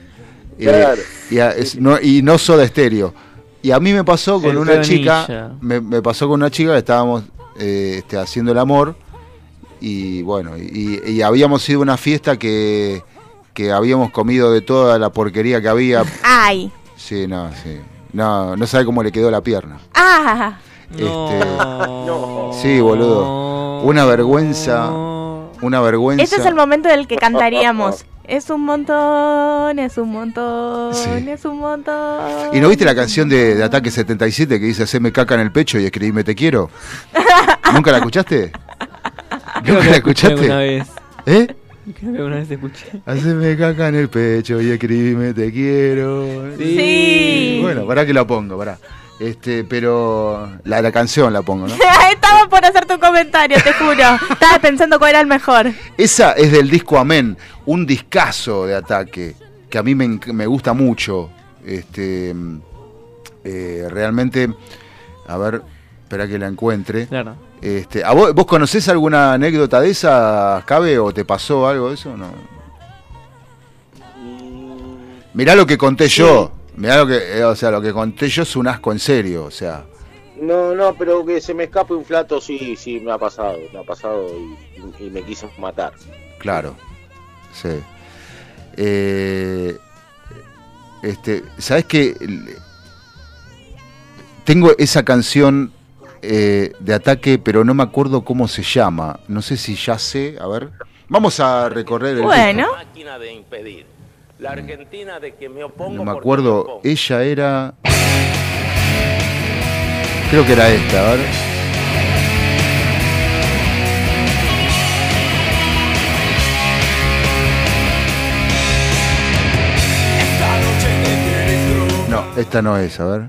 Eh, Claro. y, a- es- no, y no soda estéreo. Y a mí me pasó con El una chica, me, me pasó con una chica que estábamos eh, este, haciendo el amor y bueno, y, y habíamos ido a una fiesta que, que habíamos comido de toda la porquería que había. ¡Ay! Sí, no, sí. No, no sabe cómo le quedó la pierna. ¡Ah! Este, Sí, boludo. Una vergüenza. Una vergüenza. Este es el momento del que cantaríamos. Es un montón, es un montón, Sí. es un montón. ¿Y no viste la canción de, de Ataque 77 que dice Haceme caca en el pecho y escribime te quiero? ¿Nunca la escuchaste? ¿Nunca la escuchaste? una vez. ¿Eh? Creo que vez escuché. Haceme caca en el pecho y escribime te quiero. Sí. Bueno, para que la pongo, pará. Este, pero la, la canción la pongo, ¿no? Estaba por hacer tu comentario, te juro. Estaba pensando cuál era el mejor. Esa es del disco Amén, un discazo de ataque que a mí me, me gusta mucho. Este, eh, realmente, a ver, espera que la encuentre. Claro. Este, ¿a vos, ¿Vos conocés alguna anécdota de esa, Cabe, o te pasó algo de eso? No. Mirá lo que conté yo. Mirá lo que, eh, o sea, lo que conté yo es un asco en serio, o sea. No, no, pero que se me escape un flato, sí, sí, me ha pasado, me ha pasado y, y me quiso matar. Claro. Sí. Eh, este, ¿sabes qué? Tengo esa canción eh, de ataque, pero no me acuerdo cómo se llama. No sé si ya sé. A ver. Vamos a recorrer el. disco. máquina de impedir. La Argentina de que me opongo No me acuerdo. Ella era. Creo que era esta, a ver. No, esta no es, a ver.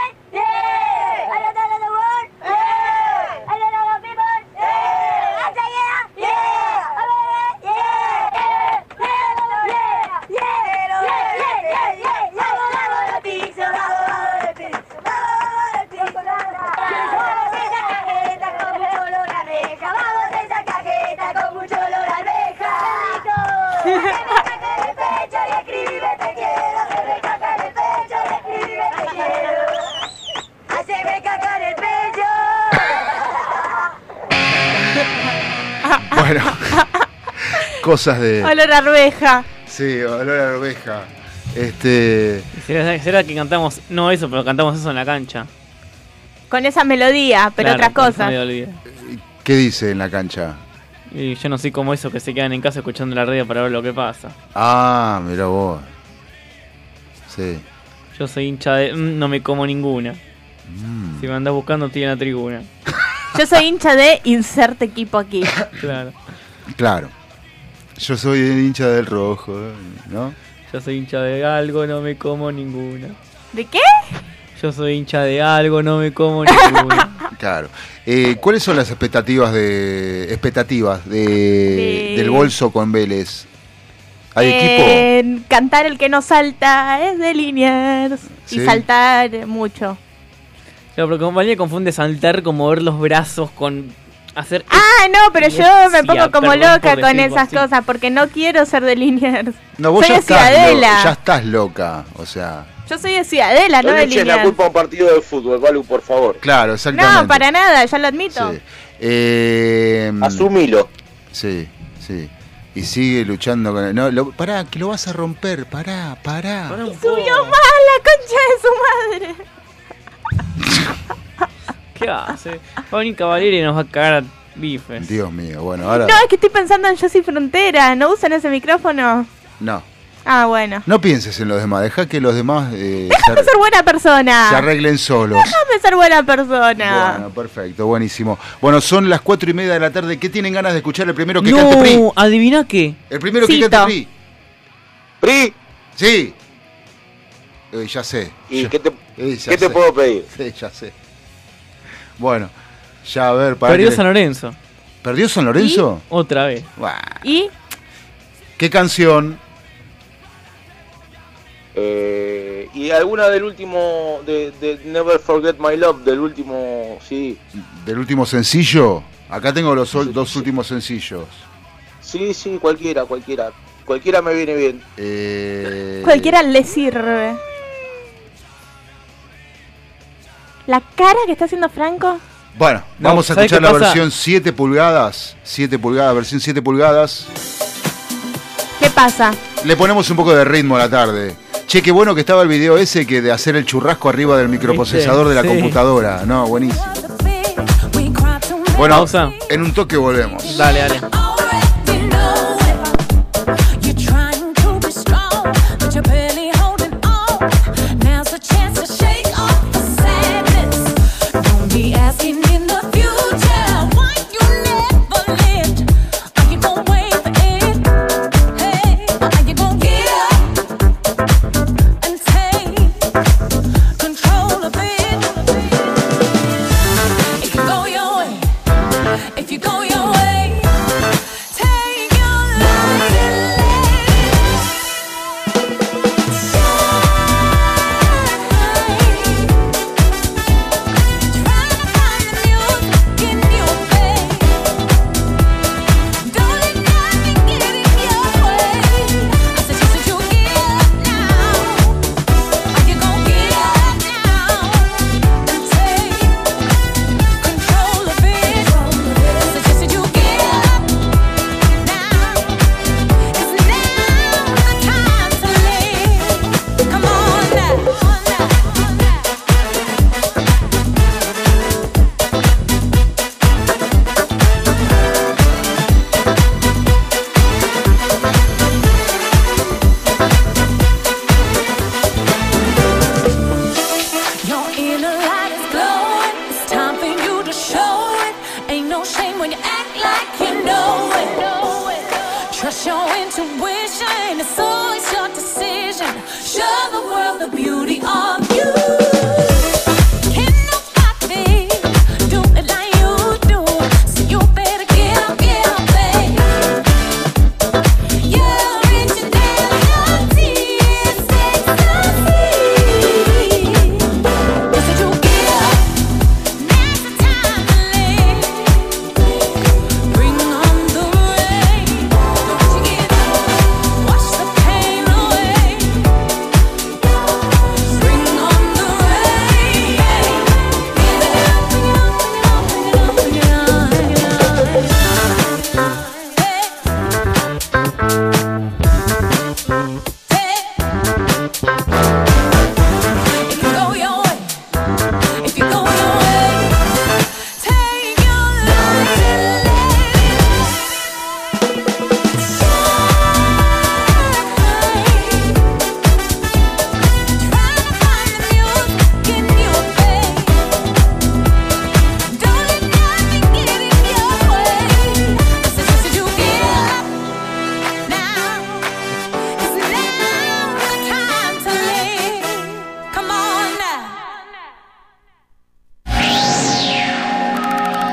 Haceme caca en el pecho. Bueno. Cosas de. Olor a arveja. Sí, olor a oveja. Este. ¿Será, será que cantamos, no eso, pero cantamos eso en la cancha? Con esa melodía, pero Claro, cosas. melodía. ¿Qué dice en la cancha? Y yo no soy como esos que se quedan en casa escuchando la radio para ver lo que pasa. Ah, mira vos. Sí. Yo soy hincha de... mm, No me como ninguna. Mm. Si me andas buscando, estoy en la tribuna. Yo soy hincha de inserte equipo aquí. Claro. Claro. Yo soy el hincha del rojo, ¿no? Yo soy hincha de algo, no me como ninguna. ¿De qué? Yo soy hincha de algo, no me como ninguna. Claro. Eh, ¿Cuáles son las expectativas de expectativas de, De- del bolso con Vélez? ¿Hay equipo? Eh, Cantar el que no salta es de Liniers. Sí. Y saltar mucho. Porque compañía confunde saltar con mover los brazos con hacer... Ah, no, pero yo me pongo ah, como perdón loca con esas así. cosas porque no quiero ser de Liniers. No, vos Soy ya de estás, lo- ya estás loca, o sea, Yo soy de Ciudadela, no, No de eches la Liniers. culpa a un partido de fútbol, Balu, por favor. claro, exactamente. No, para nada, ya lo admito. Sí. Eh, Asumilo. Sí, sí. Y sigue luchando con el... No, lo, pará, que lo vas a romper, pará, pará. Y subió mal la concha de su madre. ¿Qué hace? Va a venir Cavalieri y nos va a cagar a bifes. Dios mío, bueno, ahora... No, es que estoy pensando en Yo soy Frontera. ¿No usan ese micrófono? No, Ah, bueno. no pienses en los demás, deja que los demás eh, Déjame se, ser buena persona. se arreglen solos. Déjame ser buena persona. Bueno, perfecto, buenísimo. Bueno, son las cuatro y media de la tarde. ¿Qué tienen ganas de escuchar el primero que cante PRI? No, adivina qué. El primero que Cito. cante PRI. PRI, Sí. Eh, ya sé. ¿y qué te, qué te puedo pedir? Sí, ya sé. Bueno, ya a ver, para Perdió que- San Lorenzo. ¿Perdió San Lorenzo? Otra vez. Buah. ¿Y? ¿Qué canción? Eh, y alguna del último, de, de Never Forget My Love, del último, sí. ¿Del último sencillo? Acá tengo los dos últimos sencillos. Sí, sí, cualquiera, cualquiera. Cualquiera me viene bien. Eh, Cualquiera le sirve. La cara que está haciendo Franco. Bueno, No, vamos a ¿sabe escuchar la pasa? versión 7 pulgadas. 7 pulgadas, versión 7 pulgadas. ¿Qué pasa? Le ponemos un poco de ritmo a la tarde. Che, qué bueno que estaba el video ese que de hacer el churrasco arriba del microprocesador de la Sí. computadora. No, buenísimo. Bueno, Pausa. en un toque volvemos. Dale, dale.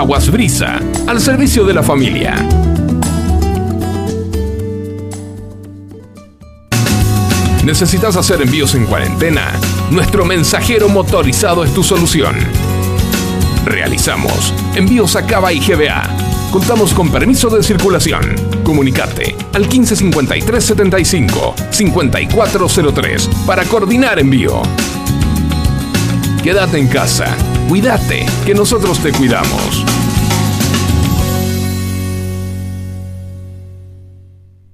Aguas Brisa, al servicio de la familia. ¿Necesitas hacer envíos en cuarentena? Nuestro mensajero motorizado es tu solución. Realizamos envíos a Cava y GBA. Contamos con permiso de circulación. Comunicate al 155375 5403 para coordinar envío. Quédate en casa. Cuídate, que nosotros te cuidamos.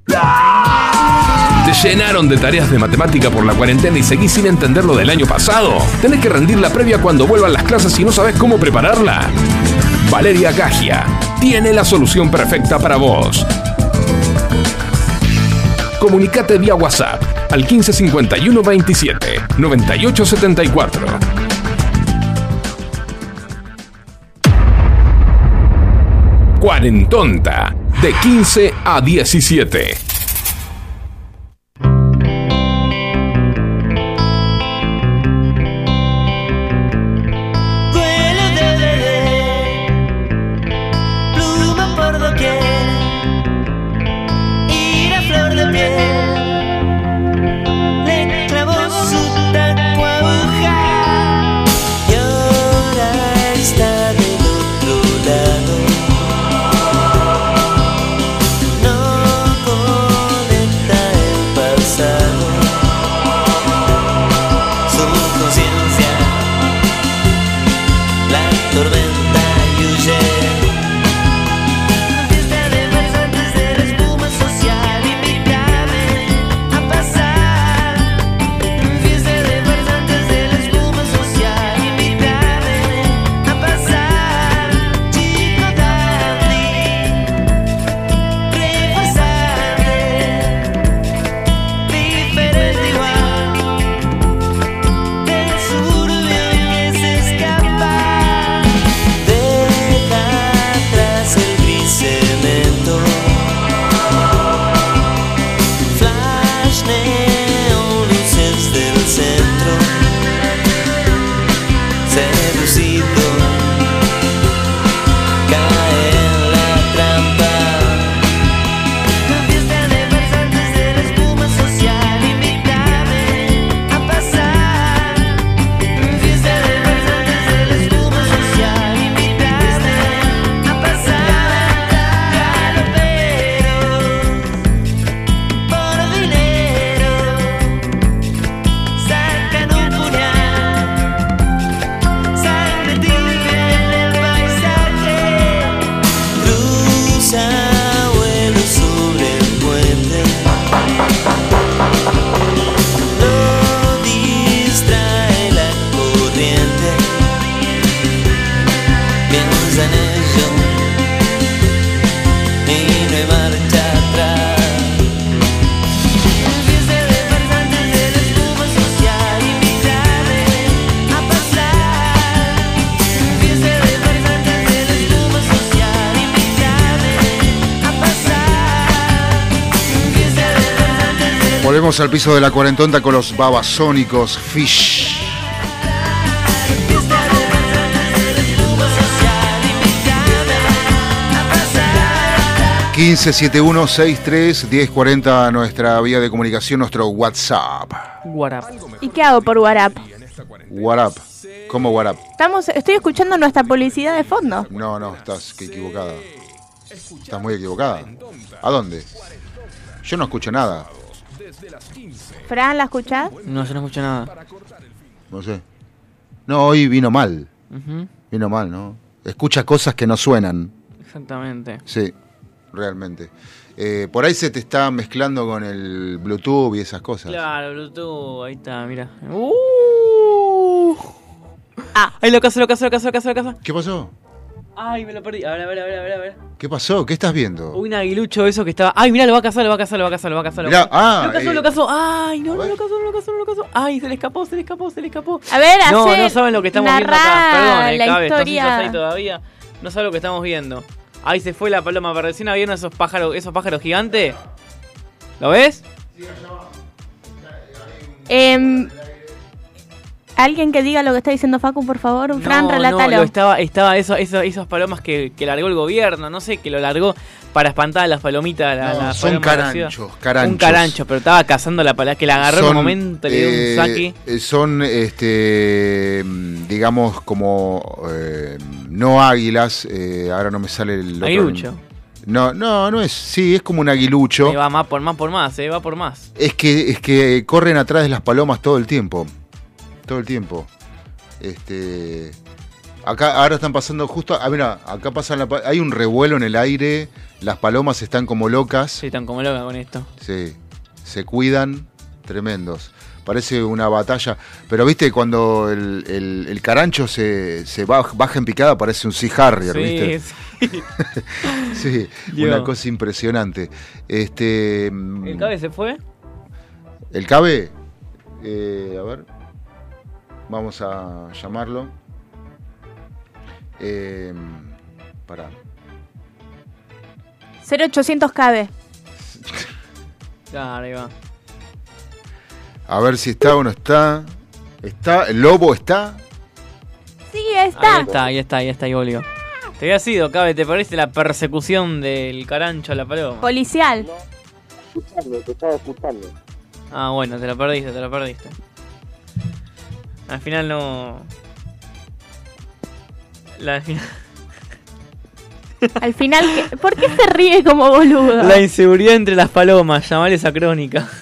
¿Te llenaron de tareas de matemática por la cuarentena y seguís sin entender lo del año pasado? ¿Tenés que rendir la previa cuando vuelvan las clases y no sabes cómo prepararla? Valeria Gagia tiene la solución perfecta para vos. Comunicate vía WhatsApp al 1551 27 9874. Cuarentonta, de 15 a 17. Volvemos al piso de la cuarentonta con los babasónicos Fish. espuma social Invítame a pasar 157163 1040 nuestra vía de comunicación, nuestro WhatsApp. ¿Y qué hago por WhatsApp? WhatsApp. ¿Cómo WhatsApp? Estamos, estoy escuchando nuestra publicidad de fondo. No, no, estás que equivocada. Estás muy equivocada. ¿A dónde? Yo no escucho nada. Fran, ¿la escuchás? No, yo no escucho nada. No sé. No, hoy vino mal. Vino mal, ¿no? Escucha cosas que no suenan. Exactamente. Sí, realmente. Eh, por ahí se te está mezclando con el Bluetooth y esas cosas. Claro, Bluetooth, ahí está, mira. ¡Uh! Ah, ahí lo caso, lo caso, lo caso, lo caso, lo caso. ¿Qué pasó? Ay, me lo perdí. A ver, a ver, a ver, a ver. A ver. ¿Qué pasó? ¿Qué estás viendo? Un aguilucho eso que estaba. Ay, mirá, lo va a cazar, lo va a cazar, lo va a cazar, lo va a cazar. lo Mirá, cazar. ah, lo cazó, eh. lo cazó. Ay, no, no lo cazó, no lo cazó, no lo cazó. Ay, se le escapó, se le escapó, se le escapó. A ver, No, hace- no saben lo que estamos viendo acá. Perdón, eh, la Cabe, estás historia. ahí todavía. No saben lo que estamos viendo. Ahí se fue la paloma, pero recién vieron esos pájaros, esos pájaros gigantes. ¿Lo ves? Em, Alguien que diga lo que está diciendo Facu, por favor. Fran, no, relátalo. No, lo estaba, estaba eso, eso, esas palomas que, que largó el gobierno, no sé, que lo largó para espantar a las palomitas. La, No, la son caranchos, caranchos. Un carancho, pero estaba cazando la paloma, que la agarró en un momento, le dio eh, un saque. eh, Son, este, digamos, como eh, no águilas. eh, ahora no me sale el otro- Aguilucho. No, no, no es. Sí, es como un aguilucho. Va más por más por más, eh, va por más. Es que, es que corren atrás de las palomas todo el tiempo. Todo el tiempo. Este. Acá ahora están pasando justo. Ah, mira, acá pasan la hay un revuelo en el aire. Las palomas están como locas. Sí, están como locas con esto. Sí. Se cuidan. Tremendos. Parece una batalla. Pero viste, cuando el, el- el carancho se, se baja, baja en picada, parece un Sea Harrier, Sí, ¿viste? sí. Sí, Dios. una cosa impresionante. Este. ¿El cabe se fue? ¿El cabe? Eh, a ver. Vamos a llamarlo. Eh, pará. 0800 cabe. Claro, ahí va. A ver si está o no está. ¿Está? ¿El lobo está? Sí, está. Ahí está, ahí está, ahí está, ahí volvió. Te había sido, Cabe, ¿te perdiste la persecución del carancho a la paloma? Policial. Escuchando, te estaba escuchando. Ah, bueno, te lo perdiste, te lo perdiste. Al final no. La, Al final, ¿qué- ¿por qué se ríe como boludo? la inseguridad entre las palomas, llamar esa crónica.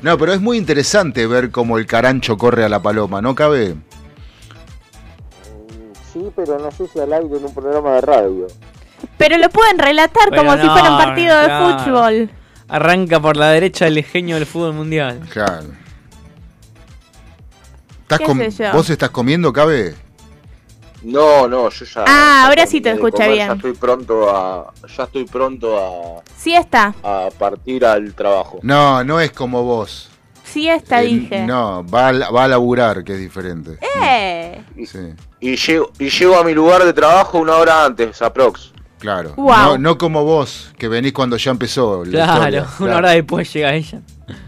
No, pero es muy interesante ver cómo el carancho corre a la paloma, ¿no cabe? Sí, pero no si al aire en un programa de radio. Pero lo pueden relatar Pero como si fuera un partido de claro. fútbol. Arranca por la derecha el genio del fútbol mundial. Claro. ¿Estás ¿Qué com-? ¿Vos estás comiendo, cabe? No, no, yo ya. Ah, ya ahora sí te escucha comer, bien. Ya estoy pronto a. Ya estoy pronto Sí está. a, a partir al trabajo. No, no es como vos. Sí está, Eh, dije. No, va a, va a laburar, que es diferente. Eh. Sí, Y llego, y llego a mi lugar de trabajo una hora antes, aprox. Claro. Wow. No, no como vos, que venís cuando ya empezó la Claro, historia. una Claro. hora después llega ella.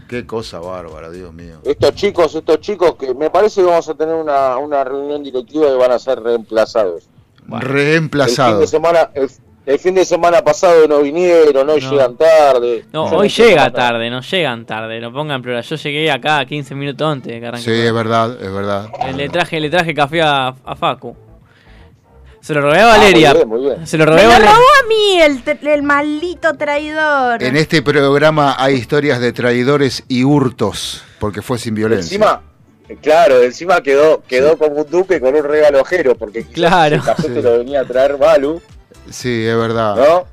Qué cosa bárbara, Dios mío. Estos chicos, estos chicos que me parece que vamos a tener una, una reunión directiva y van a ser reemplazados. El fin de semana, el, el fin de semana pasado no vinieron, hoy No. llegan tarde. No, hoy llega tarde, no llegan tarde, no pongan plural. Yo llegué acá 15 minutos antes de que. Sí, es verdad, es verdad. Eh, Le traje, le traje café a, a Facu. Se lo robé a Valeria. Ah, muy bien, muy bien. Se lo Me robé a lo Valeria. robó a mí el, el maldito traidor. En este programa hay historias de traidores y hurtos, porque fue sin violencia. Encima, claro, encima quedó, quedó como un duque con un regalo ojero, porque Claro. el café Sí. te lo venía a traer Balu, Sí, es verdad. ¿no?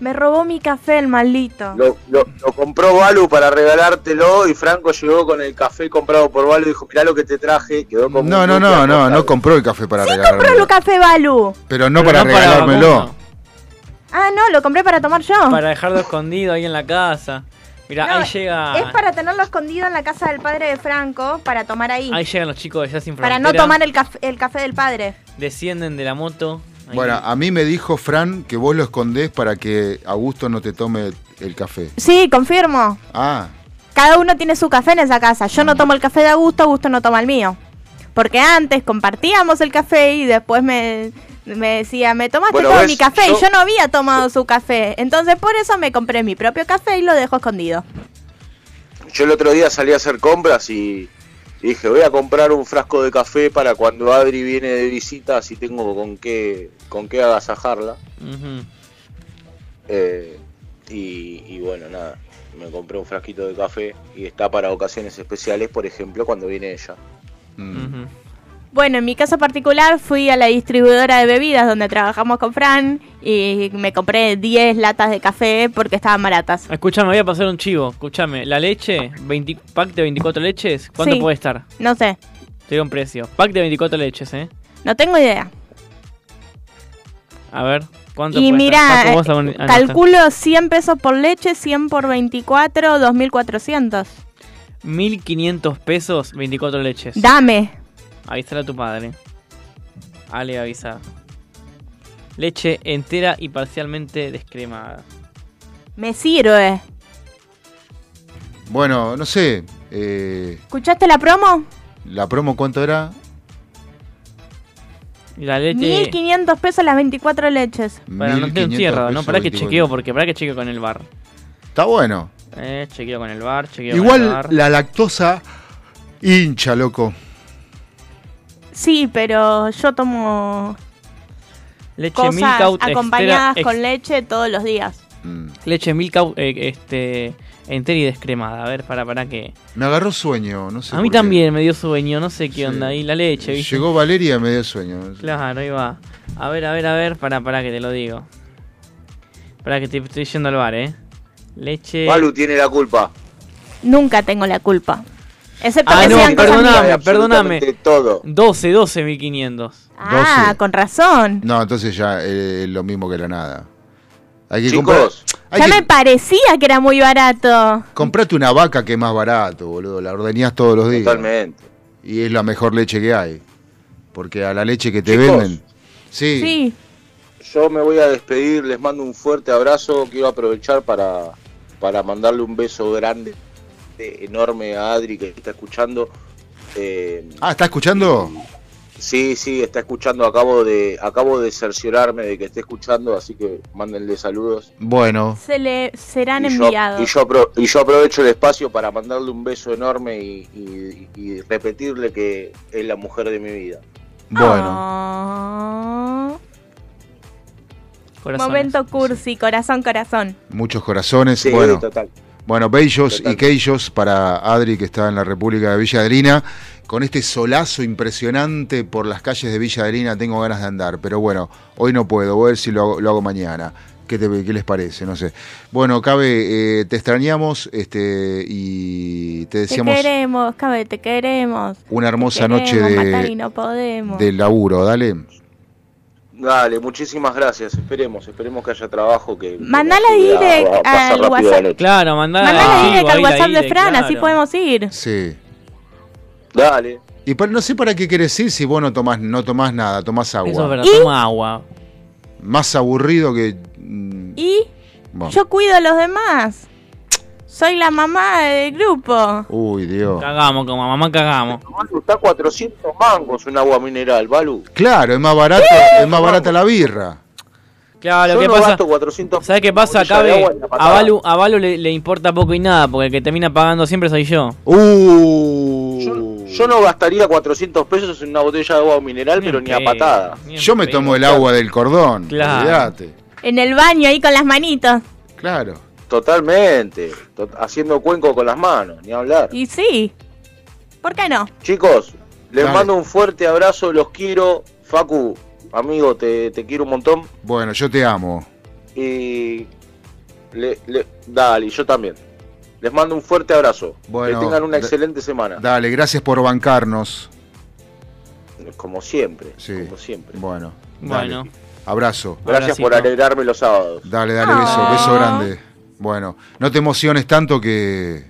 Me robó mi café el maldito. Lo, lo, lo compró Balu para regalártelo y Franco llegó con el café comprado por Balu y dijo, mirá lo que te traje, quedó como No, no, no, no, no compró el café para Compró regalármelo. el café Balu. Pero no Pero para no para regalármelo. Ah, no, lo compré para tomar yo. Para dejarlo escondido ahí en la casa. Mira, No, ahí llega. Es para tenerlo escondido en la casa del padre de Franco, para tomar ahí. Ahí llegan los chicos de Ya Sin para Frontera. no tomar el café del padre. Descienden de la moto. Bueno, a mí me dijo Fran que vos lo escondés para que Augusto no te tome el café. Sí, confirmo. Ah, Cada uno tiene su café en esa casa. Yo no tomo el café de Augusto, Augusto no toma el mío. Porque antes compartíamos el café y después me, me decía, me tomaste Bueno, todo ves, mi café yo- y yo no había tomado su café. Entonces por eso me compré mi propio café y lo dejo escondido. Yo el otro día salí a hacer compras y y dije, voy a comprar un frasco de café para cuando Adri viene de visita, así tengo con qué, con qué agasajarla. Ujú. Eh, y, y bueno, nada, me compré un frasquito de café y está para ocasiones especiales, por ejemplo, cuando viene ella. Bueno, en mi caso particular fui a la distribuidora de bebidas donde trabajamos con Fran y me compré 10 latas de café porque estaban baratas. Escuchame, voy a pasar un chivo. Escuchame, la leche, 20 pack de 24 leches, ¿cuánto Sí. puede estar? No sé, Te digo un precio. Pack de 24 leches, ¿eh? no tengo idea. A ver, ¿cuánto Y mira, vos abon- anotá. calculo 100 pesos por leche, 100 por 24, 2400. 1500 pesos, 24 leches. Dame. Avísale a tu padre. Ale, avisa. Leche entera y parcialmente descremada. Me sirve. Bueno, no sé. eh, ¿Escuchaste la promo? ¿La promo cuánto era? Y la leche. 1500 pesos las 24 leches. Bueno, no te 1500 encierro, ¿no? pesos, Para que 24. chequeo, porque para que chequeo con el bar. Está bueno. Eh, chequeo con el bar, chequeo con el Igual bar. la lactosa hincha, loco. Sí, pero yo tomo Leche cosas Milkout acompañadas extra- con leche todos los días. Leche Milkout eh, este, entera y descremada. A ver, para, para que. Me agarró sueño, no sé. A mí qué. también me dio sueño, no sé qué onda. Y la leche, ¿viste? Llegó Valeria y me dio sueño. Claro, ahí va. A ver, a ver, a ver, para, para que te lo digo. Para que te estoy yendo al bar, eh. Leche. Malu tiene la culpa. Nunca tengo la culpa. Excepto Ah, que no, sean perdóname, perdóname. todo. 12, 12, 1500. Ah, con razón. No, entonces ya eh, es lo mismo que la nada. Hay que Chicos. comprar. Hay Ya que me parecía que era muy barato. comprate una vaca que es más barato, boludo. La ordeñás todos los días. Totalmente. Y es la mejor leche que hay. Porque a la leche que te Chicos. venden. Sí. Sí. Yo me voy a despedir, les mando un fuerte abrazo. Quiero aprovechar para, para mandarle un beso grande, eh, enorme a Adri que está escuchando. Eh, Ah, ¿está escuchando? sí, sí, está escuchando. Acabo de acabo de cerciorarme de que esté escuchando, así que mándenle saludos. Bueno. Se le serán Y yo, enviados. y, yo apro- y yo aprovecho el espacio para mandarle un beso enorme y, y- y repetirle que es la mujer de mi vida. Oh. Corazones. Momento cursi, corazón, corazón. Muchos corazones. Sí, bueno. total. Bueno, bellos y queillos para Adri, que está en la República de Villa Adrina. Con este solazo impresionante por las calles de Villa Adrina tengo ganas de andar. Pero bueno, hoy no puedo. Voy a ver si lo hago, lo hago mañana. ¿Qué, te- qué les parece? No sé. Bueno, Cabe, eh, te extrañamos este, y te Te deseamos queremos, Cabe, te queremos. una hermosa Te noche de, matar y no podemos. de laburo. Dale. Dale, muchísimas gracias. Esperemos, esperemos que haya trabajo que. Mandala pasar al WhatsApp. Claro, mandala, Mandala direct al WhatsApp de direct, Fran, así podemos ir. Sí. Dale. Y pa- no sé para qué querés ir si vos no tomás, no tomás nada, tomás agua. Eso es verdad, ¿Y? toma agua. Más aburrido que. mm, Y bueno. yo cuido a los demás. Soy la mamá del grupo. Uy, Dios. Cagamos, como mamá cagamos. Balu, está 400 mangos un agua mineral, Balu. Claro, es más barato, es más barata la birra. Claro, Yo ¿qué no pasa? gasto 400 ¿Sabes qué pasa? la a. Balu, a Balu le, le importa poco y nada, porque el que termina pagando siempre soy yo. Uh. Yo no gastaría 400 pesos en una botella de agua mineral, pero ni a patada. Yo me tomo el agua del cordón. Claro. Olvídate. En el baño ahí con las manitos. Claro. Totalmente. To- haciendo cuenco con las manos, ni hablar. Y sí. ¿Por qué no? Chicos, les Dale. mando un fuerte abrazo, los quiero. Facu, amigo, te, te quiero un montón. Bueno, yo te amo. Y. Le, le- dale, y yo también. Les mando un fuerte abrazo. Bueno, que tengan una excelente semana. Dale, gracias por bancarnos. Como siempre. Sí. Como siempre. Bueno. dale. Bueno. Abrazo. Gracias por alegrarme los sábados. Dale, dale, beso, beso grande. Bueno, no te emociones tanto que.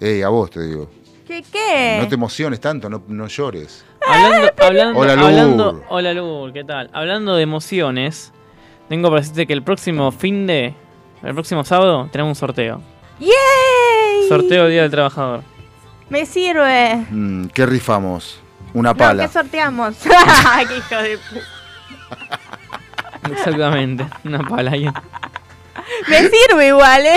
Ey, a vos te digo. ¿Qué qué? No te emociones tanto, no, no llores. Hablando, hablando, Hola, Lur. hablando, hola Lur, ¿qué tal? Hablando de emociones, tengo para decirte que el próximo fin de, el próximo sábado, tenemos un sorteo. ¡Yay! Sorteo Día del Trabajador. Me sirve. Mm, ¿Qué rifamos? Una No, pala. ¿qué sorteamos? ¡Qué hijo de pu- Exactamente, una pala ahí. Me sirve igual, ¿eh?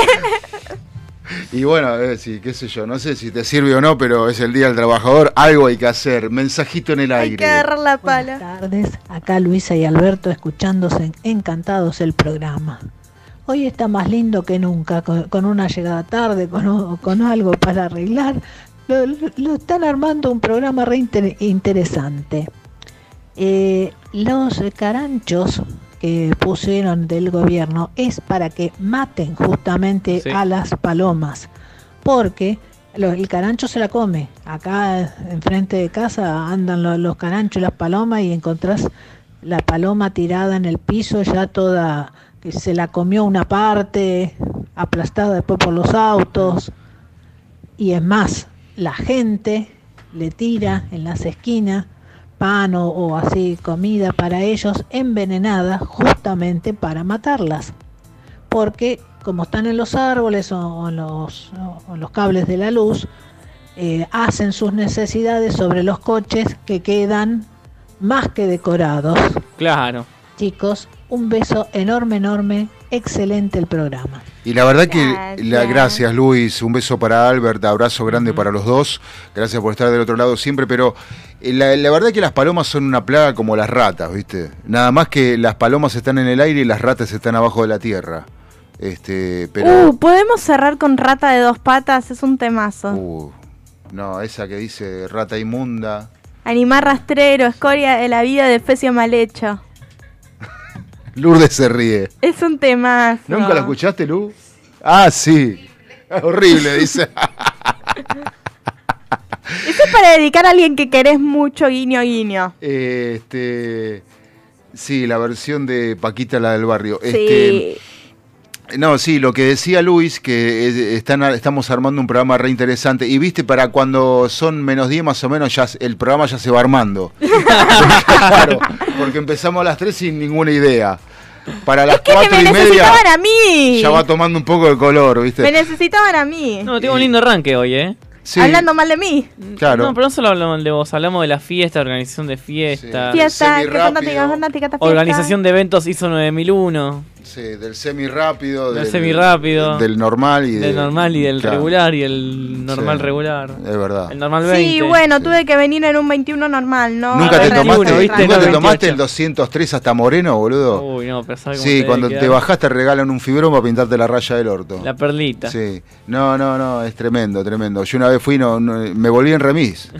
Y bueno, eh, sí, qué sé yo, no sé si te sirve o no, pero es el Día del Trabajador, algo hay que hacer. Mensajito en el Hay que aire. agarrar la pala. Buenas tardes, acá Luisa y Alberto escuchándose encantados el programa. Hoy está más lindo que nunca, con, con una llegada tarde, con, con algo para arreglar. Lo, lo- lo están armando un programa re inter- interesante. Eh, los caranchos que pusieron del gobierno es para que maten justamente Sí. a las palomas, porque el carancho se la come. Acá enfrente de casa andan lo- los caranchos y las palomas y encontrás la paloma tirada en el piso, ya toda, que se la comió una parte, aplastada después por los autos. Y es más, la gente le tira en las esquinas pan o, o así comida para ellos envenenada justamente para matarlas. Porque como están en los árboles o, o en, los, o en los cables de la luz, eh, hacen sus necesidades sobre los coches que quedan más que decorados. Claro. Chicos, un beso enorme, enorme. Excelente el programa. Y la verdad que, la, gracias Luis, un beso para Albert, abrazo grande para los dos, gracias por estar del otro lado siempre, pero eh, la, la verdad que las palomas son una plaga como las ratas, ¿viste? Nada más que las palomas están en el aire y las ratas están abajo de la tierra. Este, pero... Uh, ¿podemos cerrar con rata de dos patas? Es un temazo. Uh, no, esa que dice rata inmunda. Animal rastrero, escoria de la vida de fecio mal hecho. Lourdes se ríe. Es un temazo. ¿Nunca lo escuchaste, Lu? Ah, sí. Es horrible, dice. Eso es para dedicar a alguien que querés mucho, guiño, guiño. Este, sí, la versión de Paquita, la del barrio. Sí. Este, no, sí, lo que decía Luis, que están, estamos armando un programa re interesante. Y viste, para cuando son menos 10 más o menos, ya el programa ya se va armando. claro, porque empezamos a las 3 sin ninguna idea. Para las que 4 me y media necesitaban a mí. ya va tomando un poco de color, ¿viste? Me necesitaban a mí. No, tengo un lindo arranque hoy, ¿eh? Sí, Hablando mal de mí. claro. No, pero no solo hablamos de vos, hablamos de la fiesta, organización de fiestas. Fiesta, que fantástica, fantástica esta fiesta. Organización de eventos ISO 9001. Sí, del semi rápido, Del semirápido. del normal y Del normal y del claro. regular y el normal Sí, regular. Es verdad. El normal 20. Sí, bueno, tuve que venir en un 21 normal, ¿no? ¿Nunca te tomaste, ¿viste? ¿nunca No, te tomaste 28. el 203 hasta Moreno, boludo? Uy, no, pero ¿sabes cómo Sí, te cuando te quedar? bajás te regalan un fibrón para pintarte la raya del orto. La perlita. Sí. No, no, no, es tremendo, tremendo. Yo una vez fui, no, no- me volví en remis.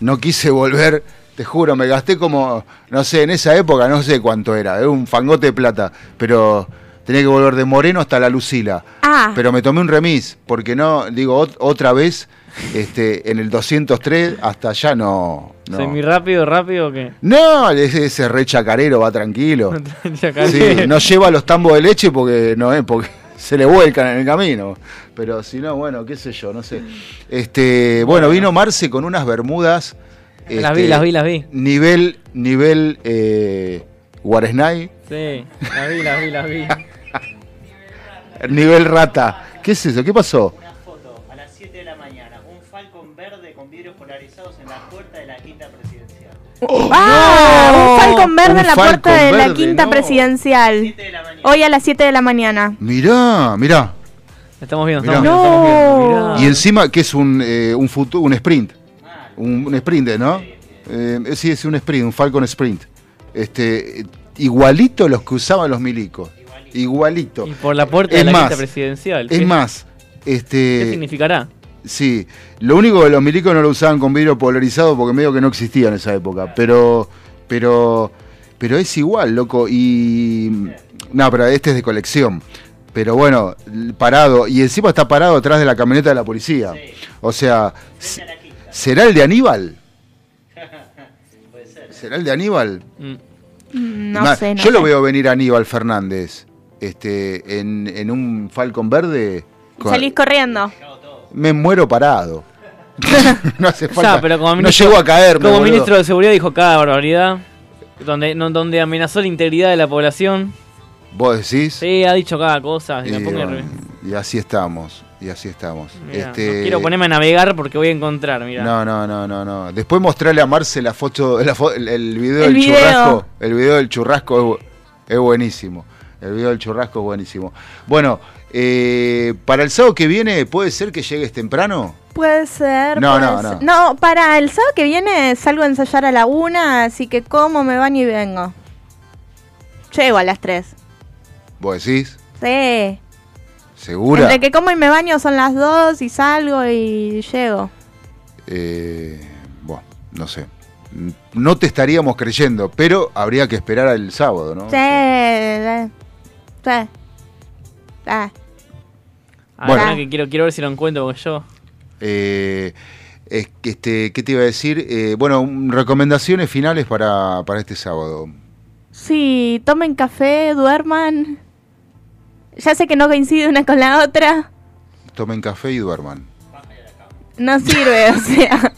No quise volver, te juro, me gasté como, no sé, en esa época, no sé cuánto era, era un fangote de plata, pero tenía que volver de Moreno hasta la Lucila. Ah, Pero me tomé un remis, porque no, digo, ot- otra vez, este, en el 203 hasta allá no. no. ¿Semi rápido, rápido o qué? No, ese, ese re chacarero va tranquilo. Chacarero. Sí, no lleva los tambos de leche porque no es porque se le vuelcan en el camino. Pero si no, bueno, qué sé yo, no sé. Este, bueno, vino Marce con unas bermudas. Las este, vi, las vi, las vi. Nivel, nivel eh, Guaresnay, Sí, las vi, las vi, las vi. nivel rata. ¿Qué es eso? ¿Qué pasó? A las 7 de la mañana, un Falcon verde con vidrios polarizados en la puerta de la quinta presidencial. ah, un Falcon verde Un en la Falcon puerta de la quinta no. presidencial. Hoy a las 7 de la mañana. Mirá, mirá. Estamos viendo, Mirá. estamos viendo, estamos viendo. Mirá. Y encima, que es un, eh, un, futu- un sprint. Un, un sprint, ¿no? Eh, sí, es un sprint, un Falcon Sprint. Este, eh, igualito los que usaban los milicos. Igualito. Y por la puerta Es de la más, presidencial. Es ¿Qué- más, ¿Qué este. significará? Sí, lo único que los milicos no lo usaban con vidrio polarizado porque medio que no existía en esa época. Pero, pero, pero es igual, loco. Y. No, pero este es de colección. Pero bueno, parado. Y encima está parado atrás de la camioneta de la policía. O sea, ¿será el de Aníbal? ¿Será el de Aníbal? Mm, No sé, no Yo lo veo venir a Aníbal Fernández. Este, en, en un Falcon verde. con- Salís corriendo. me muero parado. no hace O falta. sea, pero como no ministro, llego a caerme. Como boludo. ministro de Seguridad dijo cada barbaridad. Donde, no, donde amenazó la integridad de la población. ¿Vos decís? Sí, ha dicho cada cosa. Y así estamos. Y así estamos. Mirá, Este, no quiero ponerme a navegar porque voy a encontrar, mira. No, no, no, no, no. Después mostrarle a Marce la foto, la fo- el, video El del video. churrasco. El video del churrasco es, bu- es buenísimo. El video del churrasco es buenísimo. Bueno, eh, para el sábado que viene, ¿puede ser que llegues temprano? Puede ser. No, puede no, ser. no. No, para el sábado que viene salgo a ensayar a la una, así que como, me baño y vengo. Llego a las 3. ¿Vos decís? Sí. ¿Segura? Entre que como y me baño son las 2 y salgo y llego. Eh, bueno, no sé. No te estaríamos creyendo, pero habría que esperar al sábado, ¿no? Sí, sí. Sí. Ah. Ahora Bueno. que quiero, quiero ver si lo encuentro porque yo. Eh, es que, este, ¿Qué te iba a decir? Eh, bueno, recomendaciones finales para, para este sábado. Sí, tomen café, duerman. Ya sé que no coincide una con la otra. Tomen café y duerman. No sirve, o sea.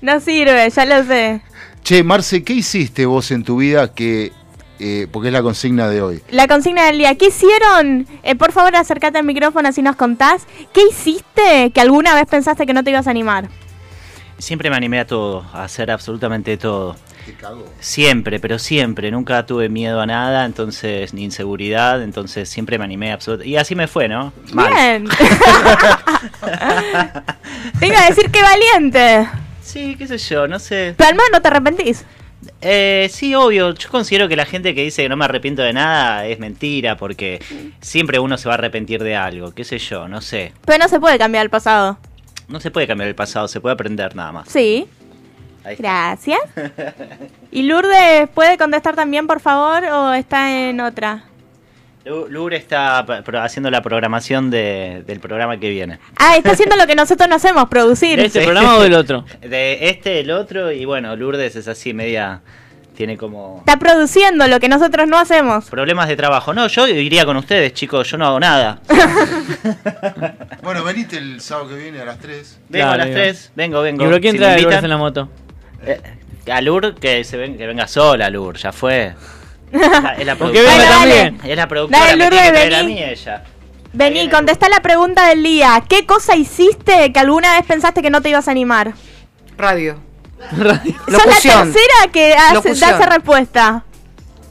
No sirve, ya lo sé. Che, Marce, ¿qué hiciste vos en tu vida que... eh, porque es la consigna de hoy. La consigna del día. ¿Qué hicieron? Eh, por favor, acércate al micrófono así nos contás. ¿Qué hiciste que alguna vez pensaste que no te ibas a animar? Siempre me animé a todo, a hacer absolutamente todo. Siempre, pero siempre. Nunca tuve miedo a nada, entonces, ni inseguridad, entonces siempre me animé absolutamente. Y así me fue, ¿no? Mal. Bien. Tengo que decir que valiente. Sí, qué sé yo, no sé. Pero al menos no te arrepentís. Eh, sí, obvio. Yo considero que la gente que dice que no me arrepiento de nada es mentira, porque siempre uno se va a arrepentir de algo, qué sé yo, no sé. Pero no se puede cambiar el pasado. No se puede cambiar el pasado, se puede aprender nada más. Sí. Gracias. ¿Y Lourdes puede contestar también, por favor, o está en otra? Lure está haciendo la programación de- del programa que viene. Ah, está haciendo lo que nosotros no hacemos, producir. ¿De este programa o del otro? De este, el otro, y bueno, Lourdes es así, media. Tiene como. Está produciendo lo que nosotros no hacemos. Problemas de trabajo. No, yo iría con ustedes, chicos, yo no hago nada. Bueno, venite el sábado que viene a las 3. Vengo a las 3, vengo, vengo. ¿Y por quién Si trae me a Lourdes invitan- en la moto? Eh, a Lur, que, se ven- que venga sola, Lur, ya fue. Es la Porque productora. venga también. Es la productora, Dale, tiene Lourdes, que a mí ella. Vení, contesta la pregunta del día. ¿Qué cosa hiciste que alguna vez pensaste que no te ibas a animar? Radio. Sos la tercera que hace, da esa respuesta.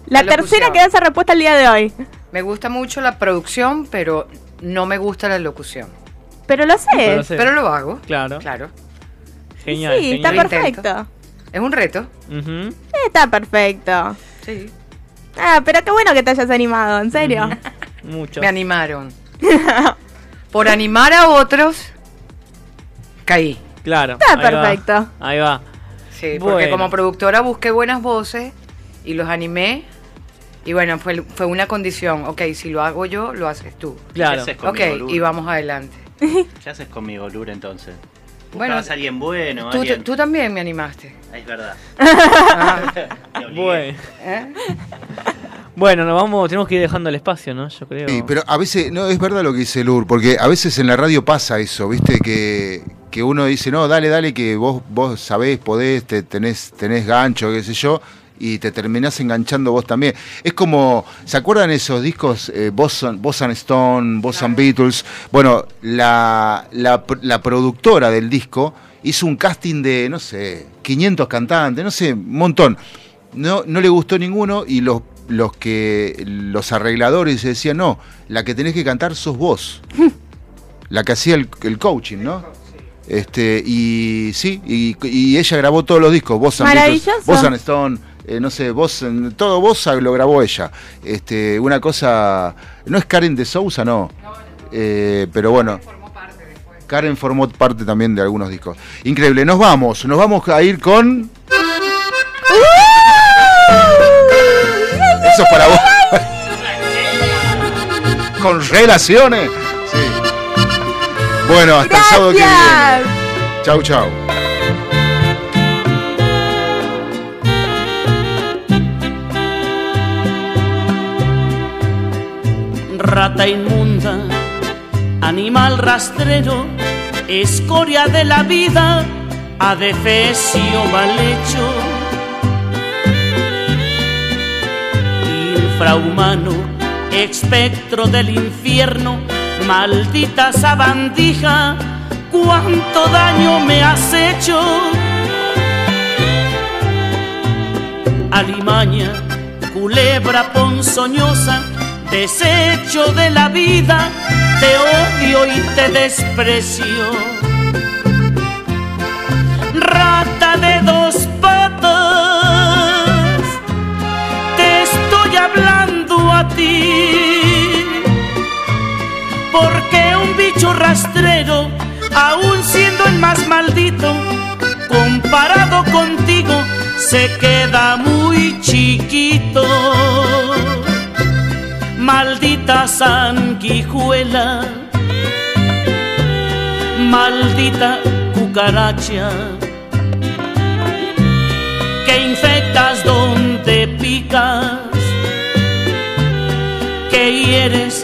La, La tercera que da esa respuesta el día de hoy. Me gusta mucho la producción, pero no me gusta la locución. Pero lo sé. Pero lo sé. Pero lo hago. Claro. Claro. Genial. sí, está perfecto. Es un reto. Está perfecto. Sí. Ah, pero qué bueno que te hayas animado, en serio. Mucho. Me animaron. Por animar a otros, caí. Claro. Está ahí va. perfecto. Ahí va. Sí, porque Bueno. como productora busqué buenas voces y los animé. Y bueno, fue, fue una condición. Ok, si lo hago yo, lo haces tú. Claro. ¿Qué haces Ok, y vamos adelante. ¿Qué haces conmigo, Lur, entonces? Bueno, a alguien bueno, Tú, alguien... tú también me animaste. Ah, Es verdad. Bueno. ¿Eh? Bueno, nos vamos, tenemos que ir dejando el espacio, ¿no? Yo creo. Sí, pero a veces, no, es verdad lo que dice Lur, porque a veces en la radio pasa eso, ¿viste? Que, que uno dice, no, dale, dale, que vos, vos sabés, podés, te, tenés, tenés gancho, qué sé yo, y te terminás enganchando vos también. Es como, ¿se acuerdan esos discos, eh, Boss and Stone, Boss and Beatles? Bueno, la, la, la productora del disco hizo un casting de, no sé, 500 cantantes, no sé, un montón. No, no le gustó ninguno y los, los que los arregladores decían, no, la que tenés que cantar sos vos. la que hacía el, el coaching, ¿no? Este, y sí, y, y ella grabó todos los discos, Boss and Beatles, Maravilloso. Boss and Stone, eh, no sé, Boss, todo Bossa lo grabó ella. Este, una cosa, no es Karen de Sousa, no. Eh, pero bueno. Karen formó parte también de algunos discos. Increíble, nos vamos, nos vamos a ir con... Eso es para vos. con relaciones. Bueno, hasta el sábado que viene. Chau, chau. rata inmunda, animal rastrero, escoria de la vida, adefesio mal hecho, infrahumano, espectro del infierno, maldita sabandija, cuánto daño me has hecho. Alimaña, culebra ponzoñosa, desecho de la vida, te odio y te desprecio. Rata de dos patas, te estoy hablando a ti, porque un bicho rastrero, aún siendo el más maldito, comparado contigo, se queda muy chiquito. Maldita sanguijuela, maldita cucaracha, que infectas donde picas, que hieres